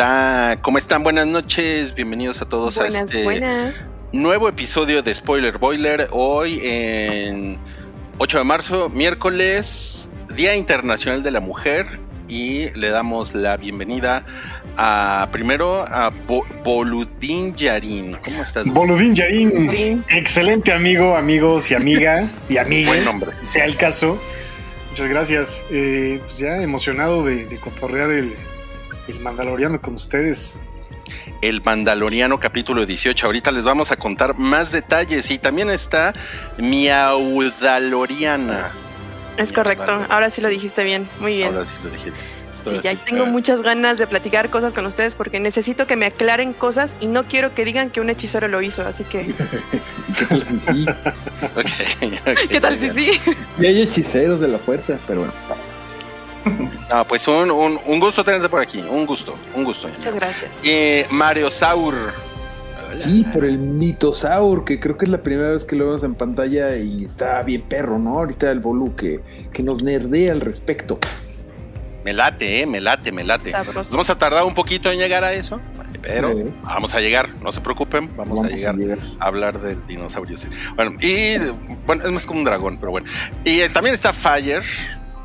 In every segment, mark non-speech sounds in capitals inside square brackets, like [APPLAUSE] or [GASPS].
Hola, ¿cómo están? Buenas noches, bienvenidos a todos Buenas, a este buenas. nuevo episodio de Spoiler Boiler. Hoy en 8 de marzo, miércoles, Día Internacional de la Mujer. Y le damos la bienvenida a primero a Bo- Boludín Yarin. ¿Cómo estás? Boludín Yarin, Boludín. excelente amigo, amigos y amiga y amigues, Buen nombre. sea el caso. Muchas gracias. Eh, pues ya emocionado de, de cotorrear el, el Mandaloriano con ustedes. El Mandaloriano capítulo 18. Ahorita les vamos a contar más detalles. Y también está Miaudaloriana. Es correcto. Ahora sí lo dijiste bien. Muy bien. Ahora sí lo dije. Estoy Sí, ya tengo muchas ganas de platicar cosas con ustedes porque necesito que me aclaren cosas y no quiero que digan que un hechicero lo hizo. Así que, ¿Qué tal si sí? Ok, ok, ¿qué tal si bien. sí? Y hay hechiceros de la fuerza, pero bueno. [LAUGHS] No, pues un, un, un gusto tenerte por aquí. Un gusto, un gusto. Muchas gracias. Eh, Mario Saur. Sí, por el mitosaur, que creo que es la primera vez que lo vemos en pantalla y está bien perro, ¿no? Ahorita el Bolu que, que nos nerdea al respecto. Me late, eh, me late, me late. Nos Sabroso. vamos a tardar un poquito en llegar a eso, pero Sí. vamos a llegar, no se preocupen, vamos, a, llegar a hablar del dinosaurio. sí. Bueno, y bueno, es más como un dragón, pero bueno. Y eh, también está Fire,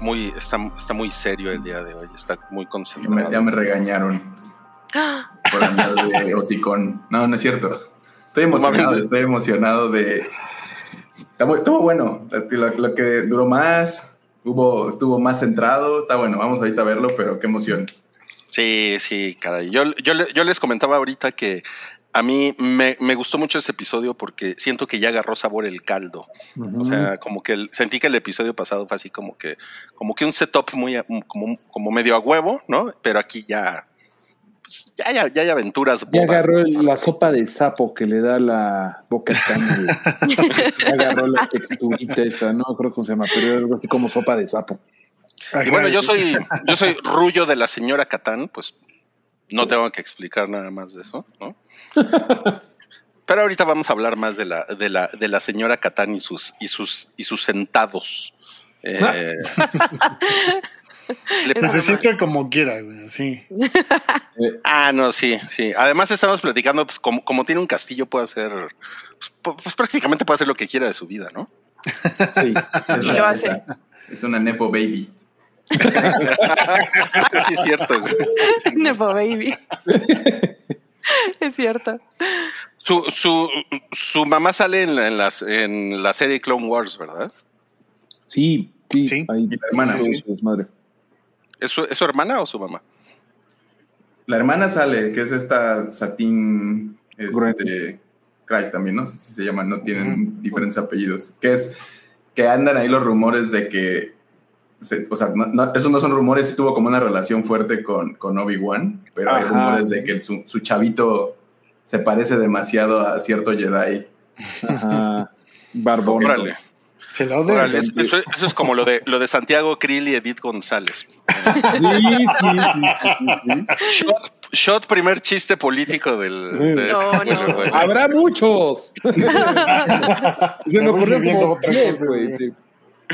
muy, está, está muy serio el día de hoy, está muy Ya me, concentrado. ya me regañaron [GASPS] por andar de hocicón. No, no es cierto. Estoy emocionado, estoy emocionado de. Estuvo, estuvo bueno. Lo, lo que duró más, hubo, estuvo más centrado. Está bueno, vamos ahorita a verlo, pero qué emoción. Sí, sí, caray. Yo, yo les comentaba ahorita que a mí me, me gustó mucho ese episodio porque siento que ya agarró sabor el caldo. O sea, como que el- sentí que el episodio pasado fue así como que, como que un setup muy, a- como, como medio a huevo, ¿no? Pero aquí ya, pues, ya, ya, ya hay aventuras Ya bobas. agarró el- la sopa de sapo que le da la boca tan [LAUGHS] Ya agarró la texturita esa, no creo cómo se llama, pero algo así como sopa de sapo. Y bueno, yo soy, yo soy Rullo de la señora Catán, pues no tengo que explicar nada más de eso, ¿no? Pero ahorita vamos a hablar más de la, de la, de la señora Catán y sus, y sus, y sus sentados. Eh, [LAUGHS] le- Necesita como quiera, güey, sí. ah, no, sí, sí. Además estamos platicando, pues como, como tiene un castillo, puede hacer, pues, pues, prácticamente puede hacer lo que quiera de su vida, ¿no? Sí. Es, lo hace. esa- es una Nepo Baby. [LAUGHS] sí, es cierto. güey. Nepo baby. [LAUGHS] [LAUGHS] es cierto. Su, su, su mamá sale en la, en las, en la serie Clone Wars, ¿verdad? Sí, sí. Sí. ahí- Y la hermana, sí, sí. su. ¿Es su, es su hermana o su mamá? La hermana sale, que es esta Satín este, Christ también, ¿no? Si se llaman, no tienen diferentes apellidos. Que es que andan ahí los rumores de que, se- o sea, no- no- esos no son rumores, sí tuvo como una relación fuerte con, con Obi-Wan, pero hay rumores de que el- su, su chavito se parece demasiado a cierto Jedi. Ajá. [LAUGHS] Barbón. Órale, Se lo odio. órale. Es- Eso, eso es como lo de, lo de Santiago Krill y Edith González. Sí, sí, sí, sí, sí. Shot, shot primer chiste político del, de este No, spoiler, no. güey. Habrá muchos. [LAUGHS] Se me ocurrió viviendo como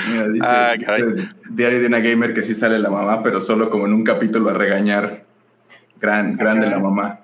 Mira, dice, Ah, caray. Diario de una gamer que sí sale la mamá, pero solo como en un capítulo a regañar. Gran, grande la mamá.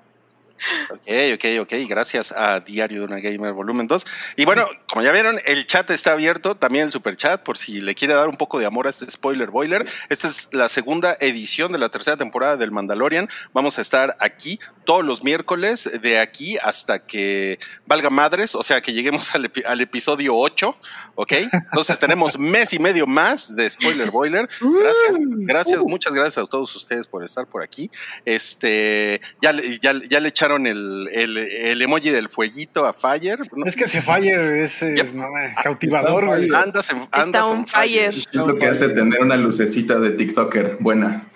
Ok, ok, ok. Gracias a Diario de una Gamer Volumen 2. Y bueno, como ya vieron, el chat está abierto, también el super chat, por si le quiere dar un poco de amor a este spoiler boiler. Esta es la segunda edición de la tercera temporada del Mandalorian. Vamos a estar aquí todos los miércoles, de aquí hasta que valga madres, o sea, que lleguemos al, epi- al episodio 8, ¿ok? Entonces tenemos mes y medio más de spoiler boiler. Gracias, gracias, muchas gracias a todos ustedes por estar por aquí. Este, ya, le- ya, ya le echaron el, el, el emoji del fueguito a Fire. ¿no? Es que ese Fire es, es, no, eh, cautivador, Está güey. fire. Andas en, andas Está on on fire. Es lo que hace tener una lucecita de TikToker buena.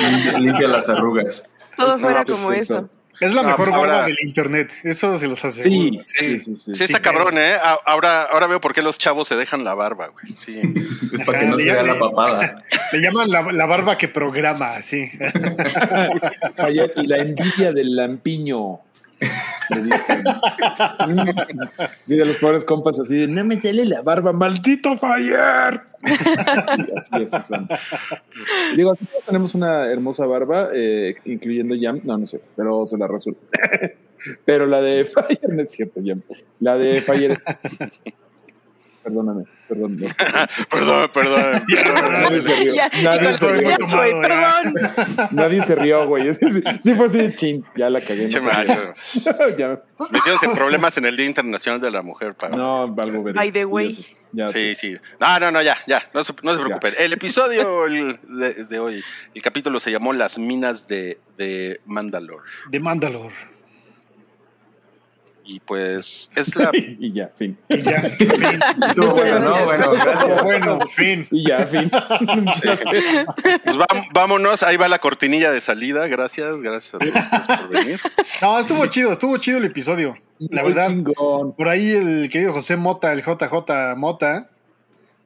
Limpia- [LAUGHS] Limpia las arrugas. Todo fuera perfecto. como esto. Es la No, mejor pues barba ahora- del internet. Eso se los aseguro. Sí, sí, sí, sí. Sí, está Sí, cabrón, ¿eh? Ahora, ahora veo por qué los chavos se dejan la barba, güey. Sí. [LAUGHS] Es para que no Ajá, se vea la papada. [LAUGHS] Le llaman la, la barba que programa, sí. [LAUGHS] Y la envidia del lampiño. [LAUGHS] Le dicen. sí, de los pobres compas así de, no me sale la barba, maldito Fire. [LAUGHS] así, así son. Digo, todos tenemos una hermosa barba, eh, incluyendo Jam. No, no es cierto, pero se la resulta. [LAUGHS] pero la de Fire no es cierto, Jam. La de Fire. Perdóname, perdón. no. [LAUGHS] perdón, perdón. Nadie se rió. Ya, Nadie se rió. perdón. Nadie se rió, güey. Sí, sí, sí fue así, chin, ya la cagué. No, [LAUGHS] ya, Metidos en problemas en el Día Internacional de la Mujer. Para... no, algo veré. By the way. Ya, Sí, sí. No, no, no, ya, ya. No se, no se preocupen. El episodio el de, de hoy, el capítulo se llamó Las minas de, de Mandalore. De Mandalore. Y pues es la. [LAUGHS] Y ya, fin. Y ya, fin. [LAUGHS] Estuvo bueno, ¿no? Bueno, gracias. Bueno, fin. Y ya, fin. [LAUGHS] Pues vámonos, ahí va la cortinilla de salida. Gracias, gracias a todos por venir. No, estuvo chido, estuvo chido el episodio. La verdad, Chingón. por ahí el querido José Mota, el JJ Mota,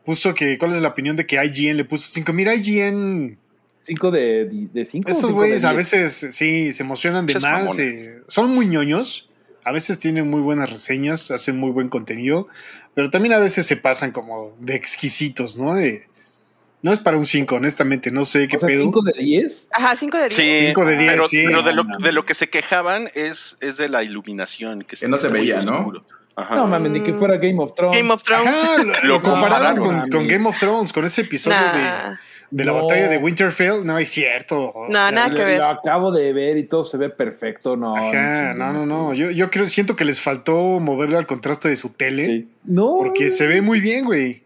puso que, ¿cuál es la opinión de que IGN le puso 5? Mira, IGN, ¿Cinco de, de cinco? o estos cinco güeyes de a veces sí se emocionan de más, eh, son muy ñoños, a veces tienen muy buenas reseñas, hacen muy buen contenido, pero también a veces se pasan como de exquisitos, ¿no? De- no es para un 5, honestamente, no sé qué O sea, pedo. cinco de diez. Ajá, 5 de 10. Sí, Cinco de diez, pero, sí. pero de, lo, No, no, de lo que se quejaban es, es de la iluminación. Que, Que no se veía, ¿no? oscuro. Ajá. No mames, ni que fuera Game of Thrones. Game of Thrones. Ajá, lo, Lo compararon con, con Game of Thrones, con ese episodio Nah. de, de la No. batalla de Winterfell. No es cierto. No, sea, nada que ver. Lo acabo de ver y todo se ve perfecto. No, Ajá, no, no, no. Yo, yo creo, siento que les faltó moverle al contraste de su tele. Sí. No. Porque se ve muy bien, güey.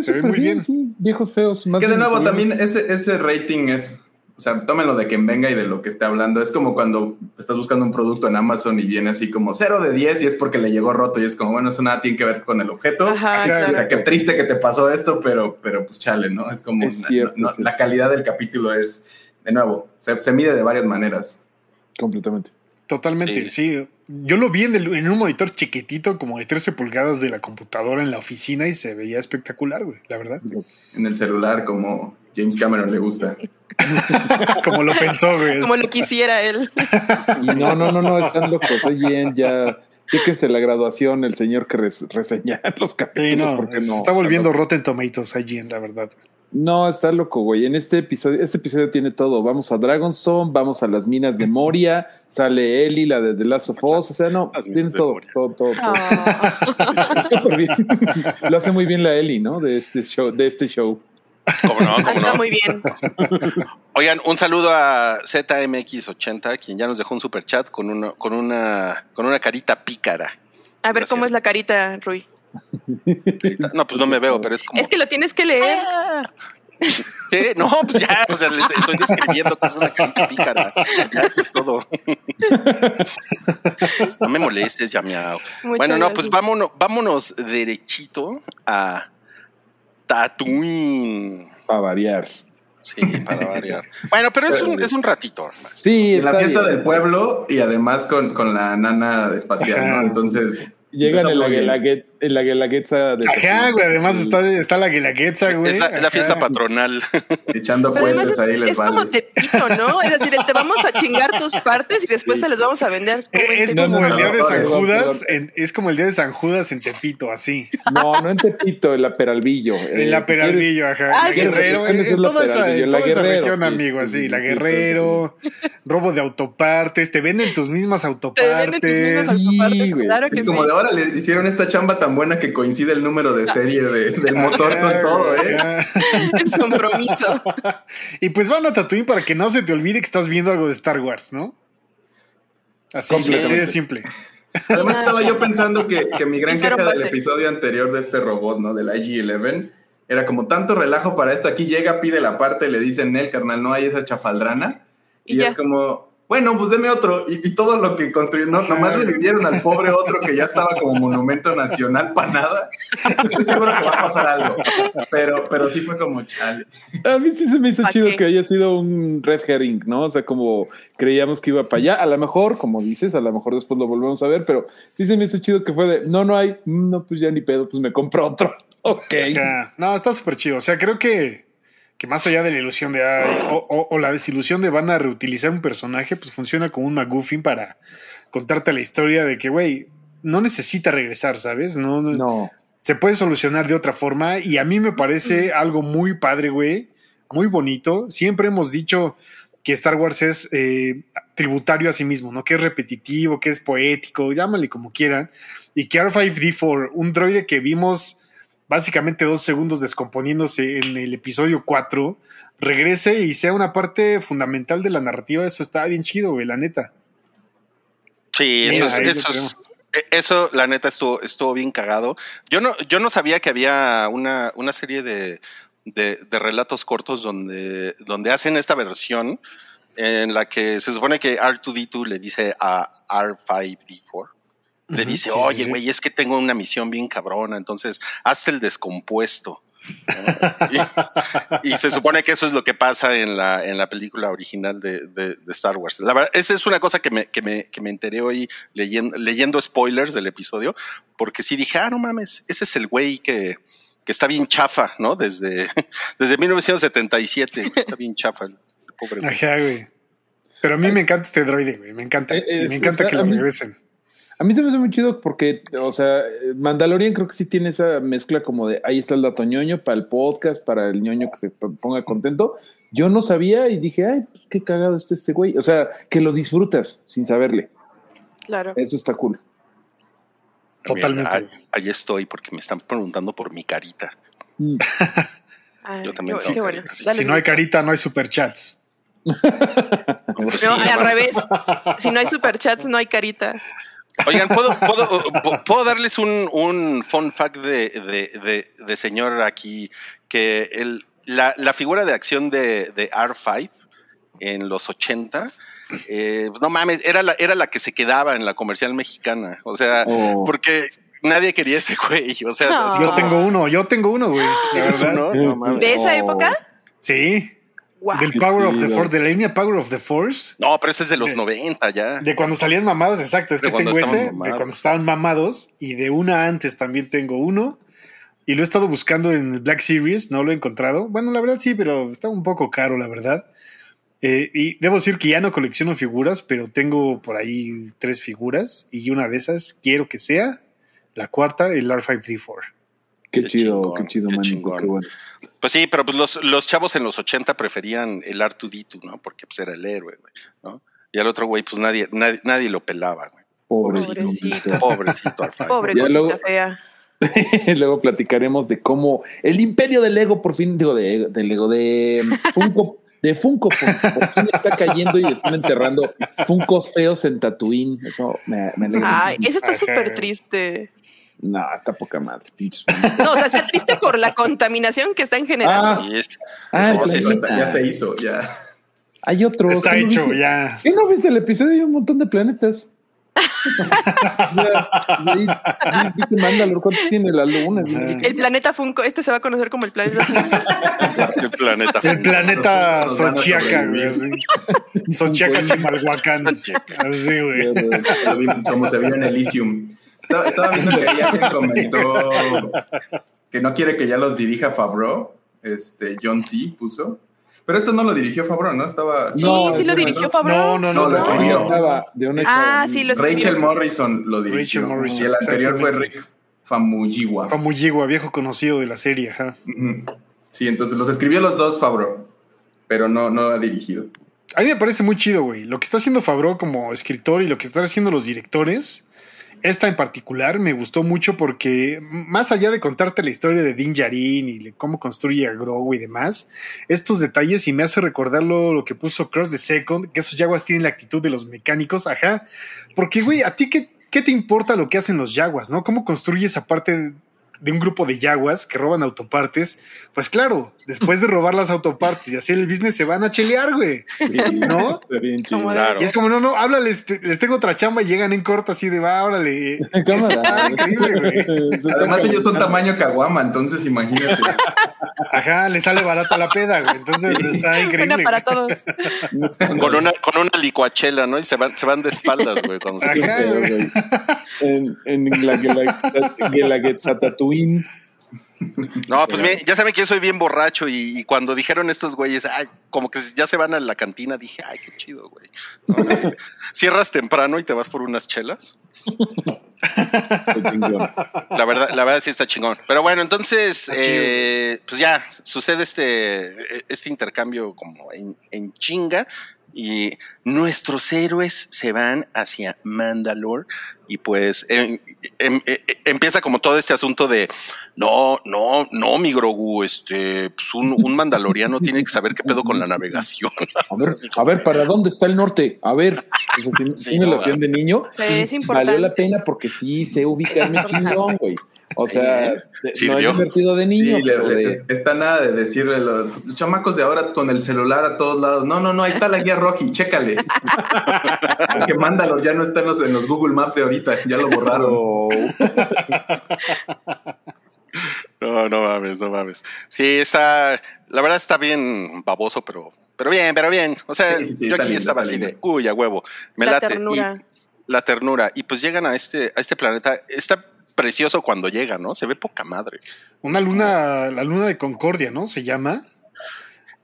se ve muy bien, bien. sí. Viejos feos. Más Que de nuevo, también ese, ese rating es, o sea, tómenlo de quien venga y de lo que esté hablando. Es como cuando estás buscando un producto en Amazon y viene así como 0 de 10 y es porque le llegó roto y es como, bueno, eso nada tiene que ver con el objeto. Ajá, claro. Puta, qué triste que te pasó esto, pero, pero pues chale, ¿no? Es como, Es na- cierto, no- es cierto. la calidad del capítulo es, de nuevo, se, se mide de varias maneras. Completamente. Totalmente, sí. Yo lo vi en, el- en un monitor chiquitito, como de 13 pulgadas de la computadora en la oficina y se veía espectacular, güey, la verdad. En el celular, como James Cameron le gusta. [LAUGHS] Como lo pensó, güey. Como lo quisiera él. Y no, no, no, no, están locos. Oye, ya. Fíjese la graduación, el señor que res- reseña [LAUGHS] los capítulos. Sí, no, porque se no, está volviendo loco. Rotten Tomatoes allí, la verdad. No, está loco, güey. En este episodio, este episodio tiene todo. Vamos a Dragonstone, vamos a las minas de Moria, sale Ellie, la de The Last of Us. O sea, no, Las tiene todo, todo, todo, todo. Ah. [LAUGHS] Está súper bien. Lo hace muy bien la Ellie, ¿no? De este show, de este show. ¿Cómo no? ¿Cómo no? muy bien. [LAUGHS] Oigan, un saludo a ZMX80, quien ya nos dejó un super chat con una, con una, con una carita pícara. A ver Gracias. cómo es la carita, Rui. No, pues no me veo, pero es como. Es que lo tienes que leer. ¿Qué? No, pues ya, o sea, les estoy describiendo que es una carita pícara. Ya, eso es todo. No me molestes. Muchas Bueno, no, pues vámonos, vámonos derechito a Tatooine. Para variar. Sí, para variar. Bueno, pero es un, es un ratito más. Sí, En la fiesta bien. del pueblo y además con, con la nana espacial, ¿no? Entonces. Llegan está en guelaguet- en la guelaguetza de. Ajá, güey. Además está, está la guelaguetza, güey. Es la, es la fiesta patronal. [LAUGHS] Echando Pero puentes es, ahí les es vale. como Tepito, ¿no? Es decir, te vamos a chingar tus partes y después Sí. te las vamos a vender. en Es como el día de San Judas, en- es como el día de San Judas en Tepito, así. No, no en Tepito, en la Peralvillo. Eh, En la si Peralvillo, ajá. Ah, La sí, Guerrero, en, es la toda esa, en la toda esa región, sí, amigo, sí, así. sí, La sí, Guerrero, robo de autopartes, te venden tus mismas Te venden tus mismas autopartes. Sí, autopartes, güey. claro que Es como sí. de ahora le hicieron esta chamba tan buena que coincide el número de serie de- del motor con todo, ¿eh? Ajá. [LAUGHS] Es compromiso. [LAUGHS] Y pues van a Tatooine para que no se te olvide que estás viendo algo de Star Wars, ¿no? Así, de simple. [LAUGHS] Además estaba yo pensando que, que mi gran queja del episodio anterior de este robot, ¿no? Del IG-11, era como tanto relajo para esto. Aquí llega, pide la parte, le dicen, Nel, carnal, no hay esa chafaldrana. Y es como, bueno, pues deme otro. Y, y todo lo que construyeron, no, nomás revivieron al pobre otro que ya estaba como monumento nacional para nada. Estoy seguro que va a pasar algo. Pero, pero sí fue como chale. A mí sí se me hizo ¿Pa' chido qué? que haya sido un red herring, ¿no? O sea, como creíamos que iba para allá. A lo mejor, como dices, a lo mejor después lo volvemos a ver, pero sí se me hizo chido que fue de, no, no hay, Mm, no, pues ya ni pedo, pues me compro otro. [LAUGHS] Ok. Ajá. No, está súper chido. O sea, creo que que más allá de la ilusión de ay, o, o- o la desilusión de van a reutilizar un personaje, pues funciona como un McGuffin para contarte la historia de que, güey, no necesita regresar, ¿sabes? No, no- No. se puede solucionar de otra forma y a mí me parece algo muy padre, güey, muy bonito. Siempre hemos dicho que Star Wars es eh, tributario a sí mismo, ¿no? Que es repetitivo, que es poético, llámale como quieran. Y que R5D4, un droide que vimos básicamente dos segundos descomponiéndose en el episodio 4, regrese y sea una parte fundamental de la narrativa, eso está bien chido, güey, la neta. Sí, eso, Mira, es- eso, es- eh, eso, la neta estuvo, estuvo bien cagado. Yo no, yo no sabía que había una, una serie de, de, de relatos cortos donde, donde hacen esta versión en la que se supone que R2D2 le dice a R5D4. Le dice, sí, oye, sí. güey, es que tengo una misión bien cabrona, entonces hazte el descompuesto. y, y se supone que eso es lo que pasa en la, en la película original de, de- de Star Wars. La verdad, esa es una cosa que me, que me, que me enteré hoy leyendo, leyendo spoilers del episodio, porque sí dije, ah, no mames, ese es el güey que, que está bien chafa, ¿no? Desde, [LAUGHS] desde 1977, está bien chafa el pobre güey. Ajá, güey. Pero a mí me encanta este droide, güey, me encanta. Eh, y me encanta es- que lo mí- regresen. A mí se me hace muy chido porque, o sea, Mandalorian creo que sí tiene esa mezcla como de ahí está el dato ñoño para el podcast, para el ñoño que se ponga contento. Yo no sabía y dije, ay, pues qué cagado está este güey. O sea, que lo disfrutas sin saberle. Claro. Eso está cool. Totalmente. Mira, ahí, ahí estoy porque me están preguntando por mi carita. Mm. Ay, Yo también qué, bueno. Si no hay carita, no hay superchats. No, al revés. Si no hay superchats, no hay carita. Oigan, ¿puedo, puedo, pu- puedo darles un, un fun fact de, de, de- de señor aquí? Que el, la, la figura de acción de, de R5 en los 80, eh, pues no mames, era la, era la que se quedaba en la comercial mexicana. O sea, Oh. porque nadie quería ese güey. O sea, así Yo tengo uno, yo tengo uno, güey. La ¿tienes verdad. uno? No mames. ¿De esa Oh. época? Sí, Wow. del Power of the. Force, de la línea Power of the Force. No, pero ese es de los De- 90 ya. De cuando salían mamados, exacto. Es De que tengo ese, de cuando estaban mamados. Y de una antes también tengo uno. Y lo he estado buscando en Black Series, no lo he encontrado. Bueno, la verdad sí, pero está un poco caro, la verdad. Eh, y debo decir que ya no colecciono figuras, pero tengo por ahí tres figuras. Y una de esas quiero que sea la cuarta, el R5D4. Qué, Qué chido, chingón, qué chido, qué manico, qué bueno. Pues sí, pero pues los, los chavos en los 80 preferían el R2D2, ¿no? Porque pues era el héroe, güey, ¿no? Y al otro güey, pues nadie, nadie, nadie lo pelaba, güey. Pobrecito. Pobrecito. Pobrecito R5. Pobre cosita luego- fea. [LAUGHS] Luego platicaremos de cómo el imperio del Lego, por fin, digo, de, del Lego, de Funko, de Funko, por, por fin está cayendo y están enterrando Funcos feos en Tatooine. Eso me, me alegra. Ay, eso está súper triste. No, está poca madre, pinches. [LAUGHS] No, o sea, está triste por la contaminación que están generando. Ah, ah, No, sí, planeta. Ya se hizo, ya. Hay otros. Está ¿Qué no hecho, viste? ya. ¿Qué no viste el episodio? Hay un montón de planetas. [LAUGHS] o sea, ahí, ¿cuántos tiene la luna? El planeta Funko, este se va a conocer como el planeta [LAUGHS] Funko. el planeta. El planeta Nos van a Xochiaca, güey. Xochiaca Chimalhuacán. Así, güey. Lo vimos como se vio en Elysium. Estaba, estaba viendo que alguien comentó [LAUGHS] que no quiere que ya los dirija Favreau. Este, John C. puso. Pero esto no lo dirigió Favreau, ¿no? Estaba. Sí, No, sí lo dirigió No, Favreau. no, No, no. lo no. escribió. Estaba de una Ah, sí, lo escribió. Rachel Morrison lo dirigió. Rachel Morrison, y el anterior fue. Rick Famuyiwa. Famuyigua, viejo conocido de la serie, ajá. Sí, entonces los escribió los dos Favreau, pero no, no ha dirigido. A mí me parece muy chido, güey. Lo que está haciendo Favreau como escritor y lo que están haciendo los directores, esta en particular me gustó mucho porque más allá de contarte la historia de Din Djarin y cómo construye a Grogu y demás, estos detalles y me hace recordarlo lo que puso Cross the Second, que esos Jaguars tienen la actitud de los mecánicos, ajá. Porque, güey, ¿a ti qué, qué te importa lo que hacen los Jaguars, no? ¿Cómo construyes aparte de un grupo de Jaguars que roban autopartes? Pues claro, después de robar las autopartes y hacer el business se van a chelear, güey. ¿No? [LAUGHS] Está bien Claro. Y es como, no, no, háblales, te- les tengo otra chamba y llegan en corto así de, va, órale. [LAUGHS] Cámara. Está increíble, güey. [LAUGHS] Además, ellos son tamaño caguama, entonces imagínate. Ajá, le sale barata la peda, güey. Entonces está increíble. Buena para todos. Con una, con una licuachela, ¿no? Y se van, se van de espaldas, güey. Cuando se Ajá, güey. En, en la Guelaguetza Tatooine. No, pues bien, ya saben que yo soy bien borracho y, y cuando dijeron estos güeyes, ay, como que ya se van a la cantina, dije, ay, qué chido, güey. No, cierras temprano y te vas por unas chelas. La verdad, la verdad sí está chingón. Pero bueno, entonces, eh, pues ya sucede este, este intercambio como en, en chinga y nuestros héroes se van hacia Mandalore y pues em- em- em- empieza como todo este asunto de no, no, no, mi Grogu, este, pues un, un mandaloriano tiene que saber qué pedo con la navegación. [LAUGHS] A ver, a ver, ¿para dónde está el norte? A ver, o sea, si, Sí, si me no, lo hacían de niño, Sí, es importante. valió la pena porque sí sé ubicarme [LAUGHS] chingón, güey. O Sí, sea, de- no es divertido de Sí, niño, le- pero le- de... está nada de decirle los, los chamacos de ahora con el celular a todos lados. No, no, no, ahí está la guía Rocky, chécale. [LAUGHS] que mándalo, ya no está en los, en los Google Maps de ahorita, ya lo borraron. [LAUGHS] No, no mames, no mames. Sí, está, la verdad está bien baboso, pero, pero bien, pero bien. O sea, Sí, sí, sí, yo aquí lindo, estaba así de, uy, a huevo. Me La late. ternura. Y la ternura. Y pues llegan a este, a este planeta. Está precioso cuando llega, ¿no? Se ve poca madre. Una luna, la luna de Concordia, ¿no? Se llama.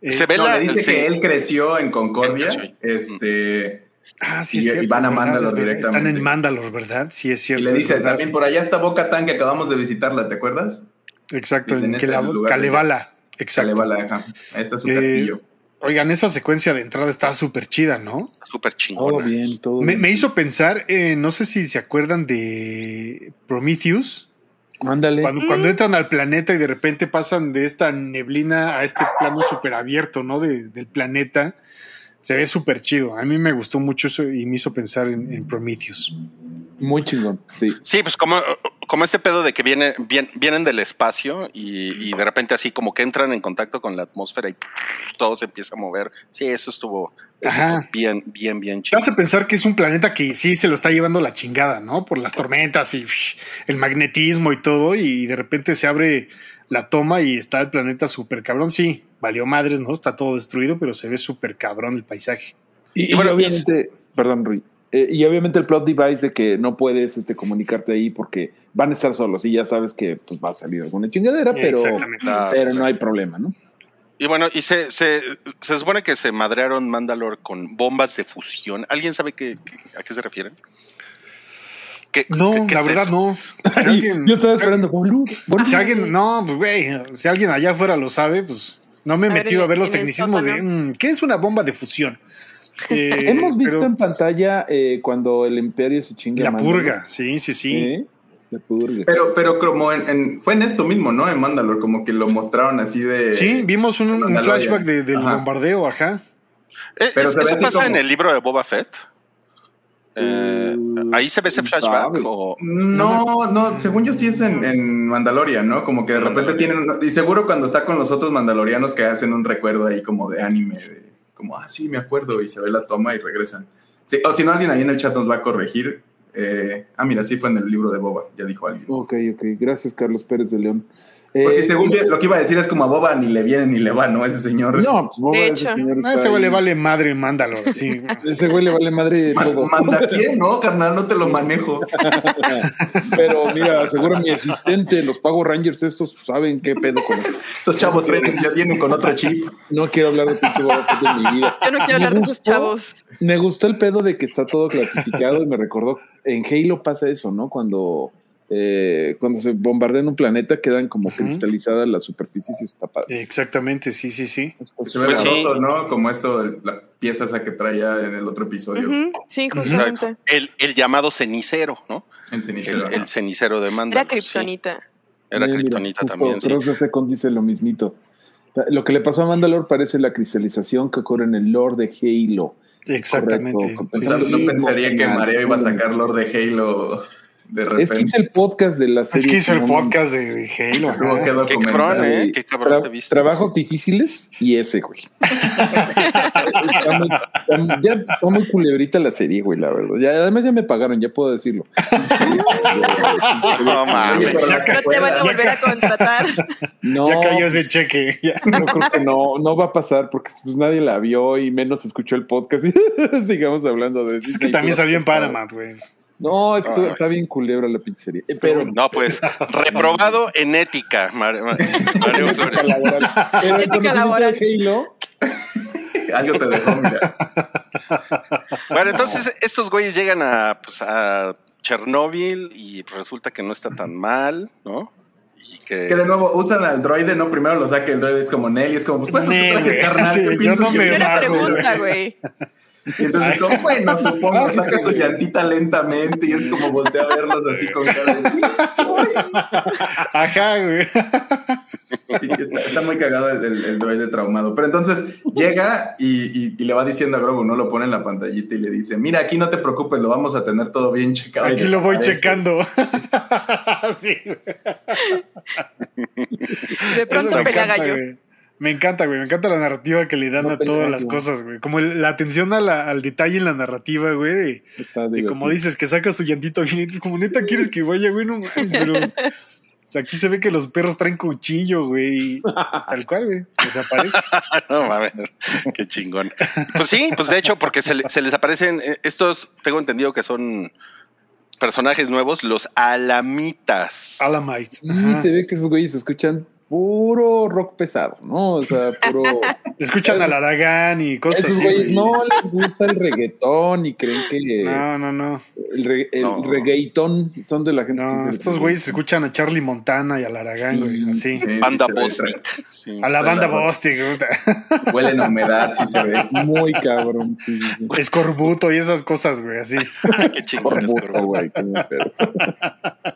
Eh, Se ve No, la. le dice sí. que él creció en Concordia. Creció. Este, Ah, sí, y- es cierto. y van a es verdad. directamente. Están en Mandalore, ¿verdad? Sí, es y cierto. le es dice también por allá está Boca Tan que acabamos de visitarla, ¿te acuerdas? Exacto, en en ese Kela- lugar de- Kalevala. Exacto. Kalevala, ajá. Ahí está su Eh, castillo. Oigan, esa secuencia de entrada está súper chida, ¿no? Súper todo chingona. bien, todo Me, bien. me hizo pensar, eh, no sé si se acuerdan de Prometheus, Ándale. cuando, cuando entran al planeta y de repente pasan de esta neblina a este plano súper abierto, ¿no? De- del planeta. Se ve súper chido. A mí me gustó mucho eso y me hizo pensar en, en Prometheus. Muy chingón, sí. Sí, pues como, como este pedo de que viene, vien- vienen del espacio y, y de repente así como que entran en contacto con la atmósfera y todo se empieza a mover. Sí, eso estuvo, eso estuvo bien, bien, bien Te chido. hace pensar que es un planeta que sí se lo está llevando la chingada, ¿no? Por las tormentas y el magnetismo y todo, y de repente se abre la toma y está el planeta súper cabrón. Sí, valió madres, ¿no? Está todo destruido, pero se ve súper cabrón el paisaje. Y, Y y bueno, obviamente, perdón, Rui. eh, y obviamente el plot device de que no puedes este, comunicarte ahí porque van a estar solos y ya sabes que pues, va a salir alguna chingadera, pero. Ah, pero claro. no hay problema, ¿no? Y bueno, y se, se, se supone que se madrearon Mandalore con bombas de fusión. ¿Alguien sabe qué, qué- a qué se refieren? ¿Qué- No, qué- qué la es verdad eso? no. [LAUGHS] Si alguien, Yo estaba esperando, boludo. boludo. si alguien, no, pues güey, si alguien allá afuera lo sabe, pues no me he A ver, metido a ver los tecnicismos de mm, ¿qué es una bomba de fusión? [LAUGHS] Eh, Hemos visto pero en pantalla eh, cuando el imperio se chinga. la purga, sí, sí, sí. ¿Eh? La purga. Pero, pero como en, en- fue en esto mismo, ¿no? En Mandalore, como que lo mostraron así de. Sí, vimos un, flashback de- del Ajá. bombardeo, ajá. Eh, Pero ¿es- se ve ¿Eso pasa como- en el libro de Boba Fett? Eh, Uh, ahí se ve ese flashback o No, no, según yo sí es en, en Mandalorian, ¿no? Como que de repente tienen. Y seguro cuando está con los otros mandalorianos que hacen un recuerdo ahí como de anime, de, como, ah, sí, me acuerdo, y se ve la toma y regresan. Sí, o si no, alguien ahí en el chat nos va a corregir. Eh, ah, mira, sí fue en el libro de Boba, ya dijo alguien. Ok, ok. Gracias, Carlos Pérez de León. Porque Eh, según yo, lo que iba a decir es como a Boba ni le viene ni le va, ¿no? Ese señor. No, pues Boba, De ese hecho. señor A ese güey le vale madre en Mandalore, sí. [LAUGHS] Ese güey le vale madre Ma- todo. ¿Manda quién? No, carnal, no te lo manejo. [LAUGHS] Pero mira, seguro mi asistente, los Power Rangers estos saben qué pedo con eso. Esos chavos traen, ya vienen con otro chip. No quiero hablar de pinche Boba Fett en mi vida. Yo no quiero Me hablar de esos chavos. Me gustó el pedo de que está todo clasificado y me recordó, en Halo pasa eso, ¿no? Cuando, eh, cuando se bombardea en un planeta quedan como cristalizadas las superficies y está padre. Exactamente, sí, sí, sí. Se ve Pues sí. ¿no? Como esto, la pieza esa que traía en el otro episodio. Sí, justamente. el, el llamado cenicero, ¿no? El, cenicero. el cenicero de Mandalore. Era kriptonita. sí. Era Eh, kriptonita justo también, sí. Cross de Second dice lo mismito. Lo que le pasó a Mandalore parece la cristalización que ocurre en el lore de Halo. Exactamente. Correcto. Sí, O sea, sí, no sí. pensaría que. Mario iba a sacar Lord de Halo de Es que repente. hice el podcast de la Es serie. que hizo el podcast de Halo. [LAUGHS] Qué cabrón, ¿eh? Qué cabrón tra- te viste. trabajos difíciles y ese, güey. [LAUGHS] Está muy- está- ya está muy culebrita la serie, güey, la verdad. Ya, además ya me pagaron, ya puedo decirlo. [LAUGHS] No mames. No te van a volver a contratar. No, Ya cayó ese cheque. ya. yo creo que no, no va a pasar porque pues nadie la vio y menos escuchó el podcast. Sigamos hablando de Es que también salió en Paramount, güey. No, es que está bien culebra la pizzería. Eh, Pero, No, pues, reprobado en ética, Mar- Mar- Mario Flores. pero el Ética laboral. de Halo, Algo te dejó, mira. Bueno, entonces estos güeyes llegan a, pues, a Chernóbil y resulta que no está tan mal, ¿no? Y que... Que de nuevo usan al droide, ¿no? Primero lo saca el droide, es como Nelly, es como, pues güey. [LAUGHS] carnal. Sí, ¿qué yo no me pregunta, güey. Y entonces, como, bueno, supongo, saca su llantita lentamente y es como voltea a verlos así con cara de, "Sí, Ajá, güey. Está, está muy cagado el, el- el droide traumado. Pero entonces llega y, y- y le va diciendo a Grogu, ¿no? Lo pone en la pantallita y le dice, mira, aquí no te preocupes, lo vamos a tener todo bien checado. Aquí lo voy desaparece. checando. [LAUGHS] sí, güey. De pronto Eso me encanta, güey. Me encanta, la narrativa que le dan No a todas las cosas, güey. Como el- la atención a la- al detalle en la narrativa, güey. De, está de divertido. como dices, que saca su llantito bien. Es como neta quieres que vaya, güey. No mames, pero. O sea, aquí se ve que los perros traen cuchillo, güey. y Tal cual, güey. Desaparece. [LAUGHS] No mames, qué chingón. Pues sí, pues de hecho, porque se, le- se les aparecen eh, estos, tengo entendido que son personajes nuevos, los alamitas. Alamites. Y Ajá. se ve que esos güeyes escuchan puro rock pesado, ¿no? O sea, puro. [LAUGHS] Escuchan al Aragán y cosas Esos así. güeyes güey. no les gusta el reggaetón y creen que No, no, no. el, re- el No. reggaetón son de la gente. No, que- estos güeyes escuchan a Charlie Montana y al Aragán, güey. Así. Sí, Banda Bostic. Sí. A la banda Bostic. Huelen a humedad, sí se ve. Muy cabrón. Sí, sí, sí. Escorbuto y esas cosas, güey. Así. [LAUGHS] Qué chingón es, Corbuto, Corbuto. güey, qué.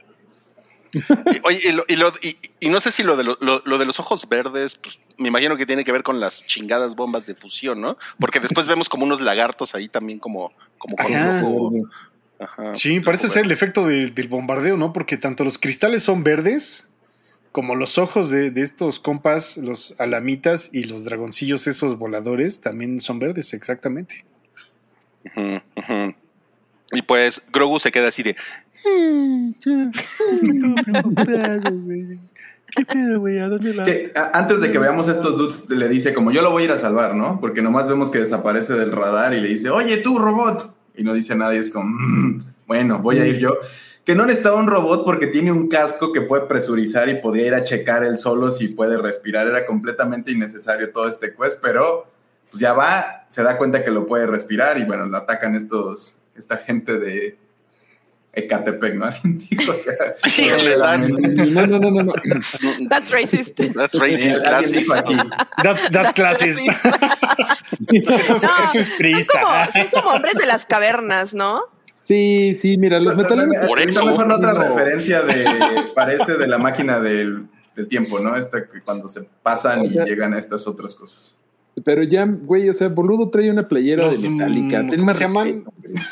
Y- Oye, y, lo- y lo- y- y no sé si lo de, lo, lo- lo de los ojos verdes, pues me imagino que tiene que ver con las chingadas bombas de fusión, ¿no? Porque después vemos como unos lagartos ahí también como, como con Ajá. ojo. Ajá, Sí, parece ojo ser el efecto de- del bombardeo, ¿no? Porque tanto los cristales son verdes, como los ojos de, de estos compas, los alamitas y los dragoncillos, esos voladores, también son verdes, exactamente. Ujú, ujú. Y pues Grogu se queda así de. ¿Qué pedo, güey? ¿A dónde la.? Que, a- antes de que veamos estos dudes, le dice como yo lo voy a ir a salvar, ¿no? Porque nomás vemos que desaparece del radar y le dice, oye tú, robot. Y no dice nada y es como, "Mm, bueno, voy a ir yo. Que no necesitaba un robot porque tiene un casco que puede presurizar y podría ir a checar él solo si puede respirar. Era completamente innecesario todo este quest, pero pues ya va, se da cuenta que lo puede respirar y bueno, lo atacan estos, esta gente de Ecatepec, ¿no? Alguien dijo ya. Híjole, Dan. No, no, no, no. no. That's racist. That's racist, Alguien dijo classes. aquí. That, that classes. Eso es, No, eso es Son como, son como hombres de las cavernas, ¿no? Sí, sí, mira, los metaleros. Por eso. mejor otra No. referencia de parece de la máquina del, del tiempo, ¿no? Esta que cuando se pasan O sea- y llegan a estas otras cosas. Pero ya, güey, o sea, boludo trae una playera Los, de Metallica. mm, Ten ¿cómo más se llaman? respeto, hombre.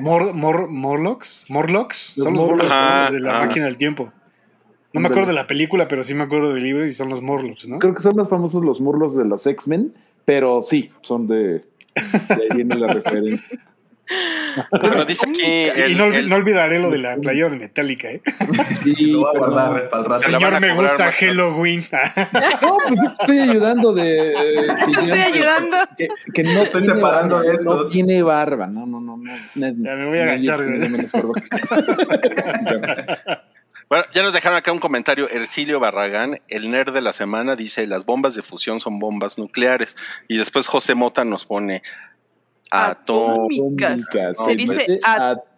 Mor, mor, Morlocks. Morlocks. Son los Morlocks. Morlocks Ajá, de la ajá. máquina del tiempo. No me acuerdo de la película, pero sí me acuerdo del libro y son los Morlocks, ¿no? Creo que son más famosos los murlos de los X-Men, pero sí, son de. de ahí viene la referencia. Bueno, dice aquí. y el- no, olvi- el- no olvidaré lo de la playera de Metallica, ¿eh? Sí, [LAUGHS] Lo voy a pero guardar para el rato. Señor, me gusta. Halloween. [LAUGHS] No, pues sí te estoy ayudando de. eh, Estoy que- ayudando. Que, que no Estoy tiene separando barba, de No estos. tiene barba. No, no, no. no. Ya me voy a agachar, güey. [LAUGHS] Bueno, ya nos dejaron acá un comentario. Ercilio Barragán, el nerd de la semana, dice: Las bombas de fusión son bombas nucleares. Y después José Mota nos pone. Atómicas. Atómicas. Se dice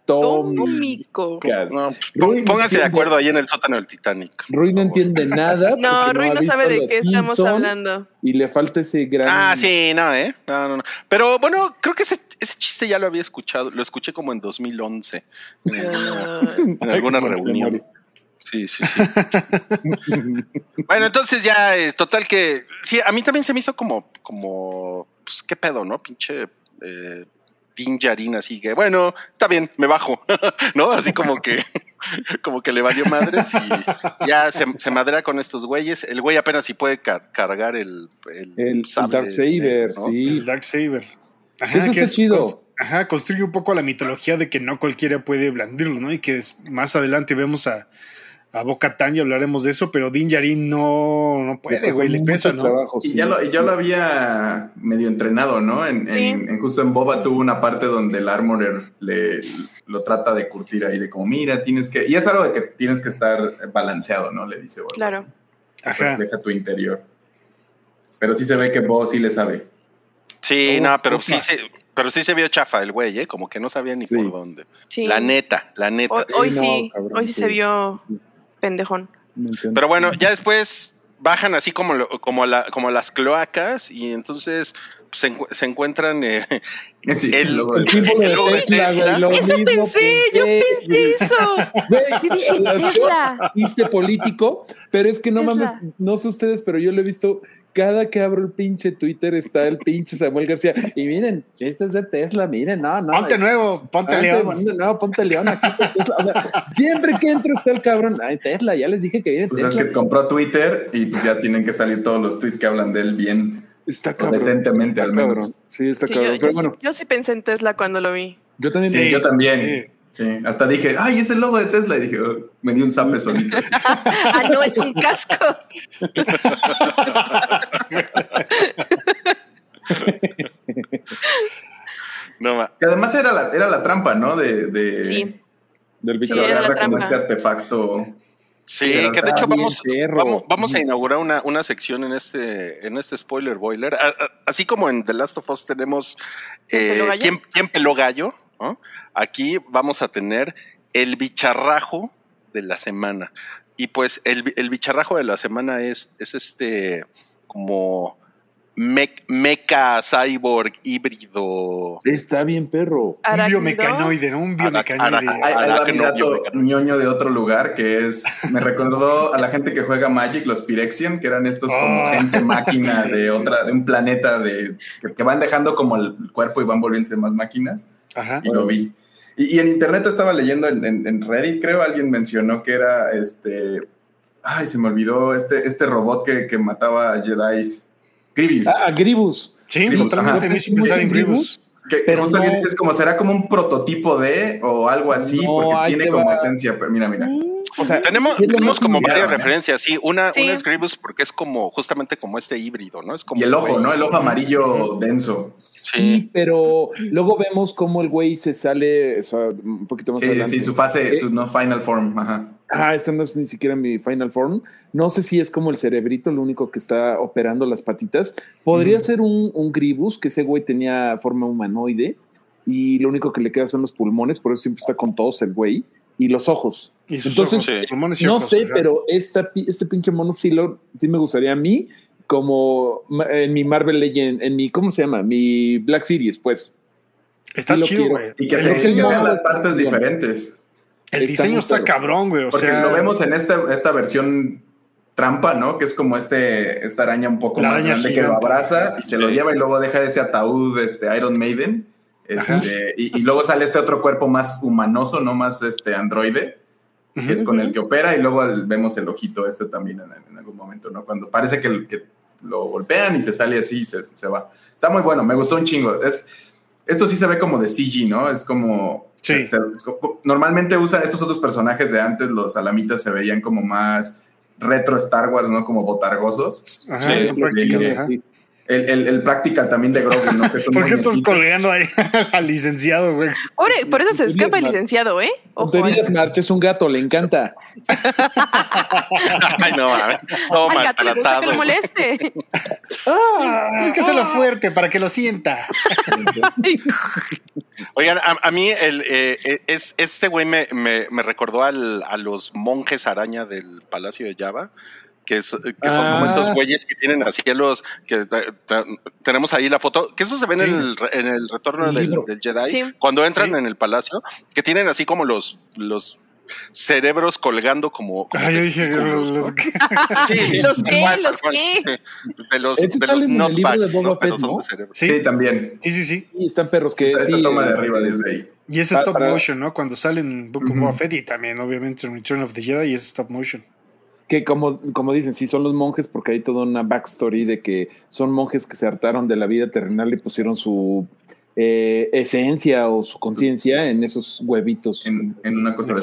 Atómico. No, pónganse de acuerdo ahí en el sótano del Titanic. Rui no entiende nada. [LAUGHS] No, Rui no sabe de qué estamos hablando. Y le falta ese gran. Ah, sí, no, ¿eh? No, no, no. Pero bueno, creo que ese, ese chiste ya lo había escuchado. Lo escuché como en 2011. En alguna, [LAUGHS] en alguna Ay, reunión. Sí, sí, sí. bueno, entonces ya, eh, total que. Sí, a mí también se me hizo como, como, pues, qué pedo, ¿no? Pinche. Eh, así que, bueno, está bien, me bajo, [LAUGHS] ¿no? Así como que, [LAUGHS] como que le valió madres y ya se, se madrea con estos güeyes. El güey apenas si puede car- cargar el, el, El, Darksaber, sí. El Dark Saber. Eso está es- chido. cons- Ajá, construye un poco la mitología de que no cualquiera puede blandirlo, ¿no? Y que es- más adelante vemos a, a Boca Tan y hablaremos de eso, pero Din Djarin no, no puede, güey, le pesa, ¿no? trabajo, Y sí. ya lo, ya lo había medio entrenado, ¿no? En, Sí. en- en- justo en Boba tuvo una parte donde el Armorer le, lo trata de curtir ahí, de como, mira, tienes que... Y es algo de que tienes que estar balanceado, ¿no? Le dice. o algo Claro. así. Ajá. Refleja tu interior. Pero sí se ve que Bo sí le sabe. Sí, Oh, no, pero sí, se, pero sí se vio chafa el güey, ¿eh? Como que no sabía ni Sí. por dónde. Sí. La neta, la neta. Hoy, hoy No, sí, cabrón, hoy sí, sí. se vio Sí. Pendejón. Pero bueno, ya después bajan así como, lo- como, la, como las cloacas y entonces se, encu- se encuentran eh, [LAUGHS] Sí, el, logo el de logo de Tesla, Tesla. Eso pensé, yo pensé eso. [LAUGHS] Yo dije, Tesla. [LAUGHS] chiste político, pero es que no Tesla. mames, no sé ustedes, pero yo lo he visto. Cada que abro el pinche Twitter está el pinche Samuel García. Y miren, este es de Tesla, miren, no, no. Ponte nuevo, ponte Ponte león. Ponte, no, ponte león. Aquí está Tesla. O sea, siempre que entro está el cabrón. Ay, Tesla, ya les dije que viene Pues es Tesla. que compró Twitter y pues ya tienen que salir todos los tweets que hablan de él bien. Está cabrón. decentemente, está al menos. cabrón. Sí, está Sí, yo, cabrón. yo pero sí- bueno, yo sí pensé en Tesla cuando lo vi. yo también. Sí. Yo también. Sí. Sí. Hasta dije, ay, es el logo de Tesla. Y dije, oh, me di un zape solito. [LAUGHS] Ah, no, es un casco. No, Que además era la, era la trampa, ¿no? De, de Sí. Del Sí, con este artefacto. Sí, Pero que de hecho vamos, vamos, vamos a inaugurar una, una sección en este, en este spoiler boiler. A- a- así como en The Last of Us tenemos eh, peló gallo? ¿quién, quién peló gallo? ¿no? Aquí vamos a tener el bicharrajo de la semana. Y pues el, bi- el bicharrajo de la semana es, es este como mec- mecha cyborg híbrido. Está bien, perro. Un biomecanoide, ¿no? Un biomecanoide. Aracno, dato biomecánico. ñoño de otro lugar, que es, me recordó a la gente que juega Magic, los Pirexian, que eran estos como Oh. gente máquina [LAUGHS] de otra, de un planeta de, que, que van dejando como el cuerpo y van volviéndose más máquinas. Ajá. y lo vi. Y, y en internet estaba leyendo, en, en- en Reddit creo, alguien mencionó que era este. Ay, se me olvidó este, este robot que, que mataba a Jedi. Grievous. Ah, Gribus. Sí, Grievous, totalmente. ajá. Me hizo pensar en Grievous. que, pero justo no- alguien dice, es como será como un prototipo de o algo así, No, porque tiene como va. esencia. Pero mira, mira. O sea, Tenemos, tenemos como varias ¿no? referencias, sí. Una, Sí. una es Grievous porque es como justamente como este híbrido, ¿no? Es como Y el ojo, güey. ¿no? El ojo amarillo denso. Sí. Sí, pero luego vemos cómo el güey se sale, o sea, un poquito más Sí, adelante. sí, su fase, Eh, su no final form. Ajá. Ah, esta no es ni siquiera mi final form. No sé si es como el cerebrito, lo único que está operando las patitas. Podría Mm. ser un, un Gribus, que ese güey tenía forma humanoide y lo único que le queda son los pulmones, por eso siempre está con tos el güey, y los ojos. Y sus Entonces, ojos, sí. pulmones y No ojos, sé, pero esta, este pinche mono sí, lo, sí me gustaría a mí, como en mi Marvel Legend, en mi, ¿cómo se llama? Mi Black Series, pues. Está sí chido, güey. Y que El se sean las partes Bien. diferentes. el está diseño está cabrón, güey. O Porque sea, lo vemos en esta, esta versión trampa, ¿no? Que es como este, esta araña un poco La más grande que lo abraza y se lo lleva y luego deja ese ataúd, este Iron Maiden. Este, y, y luego sale este otro cuerpo más humanoso, no más este androide, que es con el que opera, y luego vemos el ojito este también en, en algún momento, ¿no? Cuando parece que, que lo golpean y se sale así y se, se va. Está muy bueno, me gustó un chingo. Es, esto sí se ve como de CG, ¿no? Es como... Sí. se- es normalmente usan estos otros personajes de antes, los alamitas se veían como más retro Star Wars, ¿no? Como botargosos. Ajá, Sí, sí, El, el, el practical también de Grogu, ¿no? Que es [LAUGHS] un ¿Por qué estás colgando ahí [LAUGHS] al licenciado, güey? Por eso se escapa el licenciado, ¿eh? Ojo. Tonterías, March, es un gato, le encanta. [LAUGHS] Ay, no, mames. todo Al gato le gusta que lo moleste. Tienes que hacerlo fuerte para que lo sienta. Oigan, a, a mí el, eh, eh, es, este güey me, me, me recordó al, a los monjes araña del Palacio de Java, que, es, que son como Ah. esos güeyes que tienen así los que eh, te- tenemos ahí la foto, que eso se ve en, Sí. el, re- en el retorno El del, del Jedi, Sí. cuando entran Sí. en el palacio, que tienen así como los, los cerebros colgando como, como Ah, yo dije, testículos, los- ¿no? Sí, [LAUGHS] sí, ¿Los tal ¿Los? De los, de los en el de ¿no? Pero son ¿no? de cerebro. Sí, Sí, también. sí, sí, sí. Y están perros que. Esa sí, toma de eh, arriba desde ahí. Y es Para- stop para- motion, ¿no? Cuando salen Book of Ujú. Boba Fett y también, obviamente, en Return of the Jedi es stop motion. Que como, como dicen, sí son los monjes, porque hay toda una backstory de que son monjes que se hartaron de la vida terrenal y pusieron su eh, esencia o su conciencia en esos huevitos. En, en una cosa de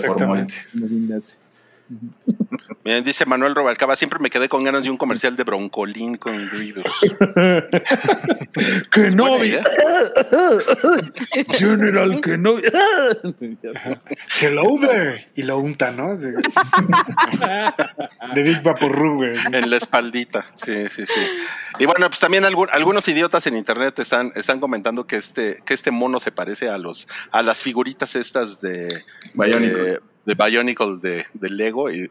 Miren, dice Manuel Robalcaba, siempre me quedé con ganas de un comercial de broncolín con Gridos. [LAUGHS] ¡Que no! [LAUGHS] General, que no. Hello [LAUGHS] there. Y lo unta, ¿no? de Big Vaporru, güey. En la espaldita. Sí, sí, sí. Y bueno, pues también algunos idiotas en internet están, están comentando que este, que este mono se parece a los, a las figuritas estas de, Bionicle. de de Bionicle de, de Lego y,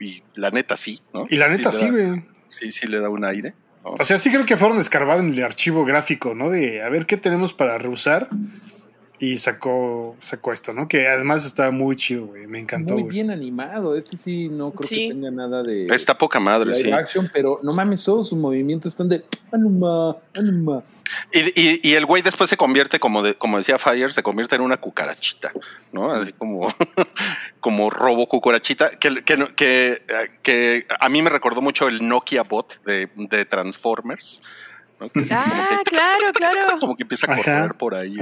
y, la neta sí, ¿no? Y la neta sí, güey. Sí, sí, le da un aire. O sea, sí creo que fueron escarbados en el archivo gráfico, ¿no? De a ver qué tenemos para reusar. Y sacó, sacó esto, ¿no? Que además está muy chido, güey. Me encantó. Muy bien animado. Este sí no creo que tenga nada de. Está poca madre, sí. Action, pero no mames, todos sus movimientos están de. Anuma, anuma. Y, y, y, el güey después se convierte, como, de, como decía Fire, se convierte en una cucarachita, ¿no? Así como, [LAUGHS] como robo cucarachita, que, que, que, a mí me recordó mucho el Nokia Bot de, de Transformers. ah, claro, claro. [LAUGHS] Como que empieza a correr por ahí.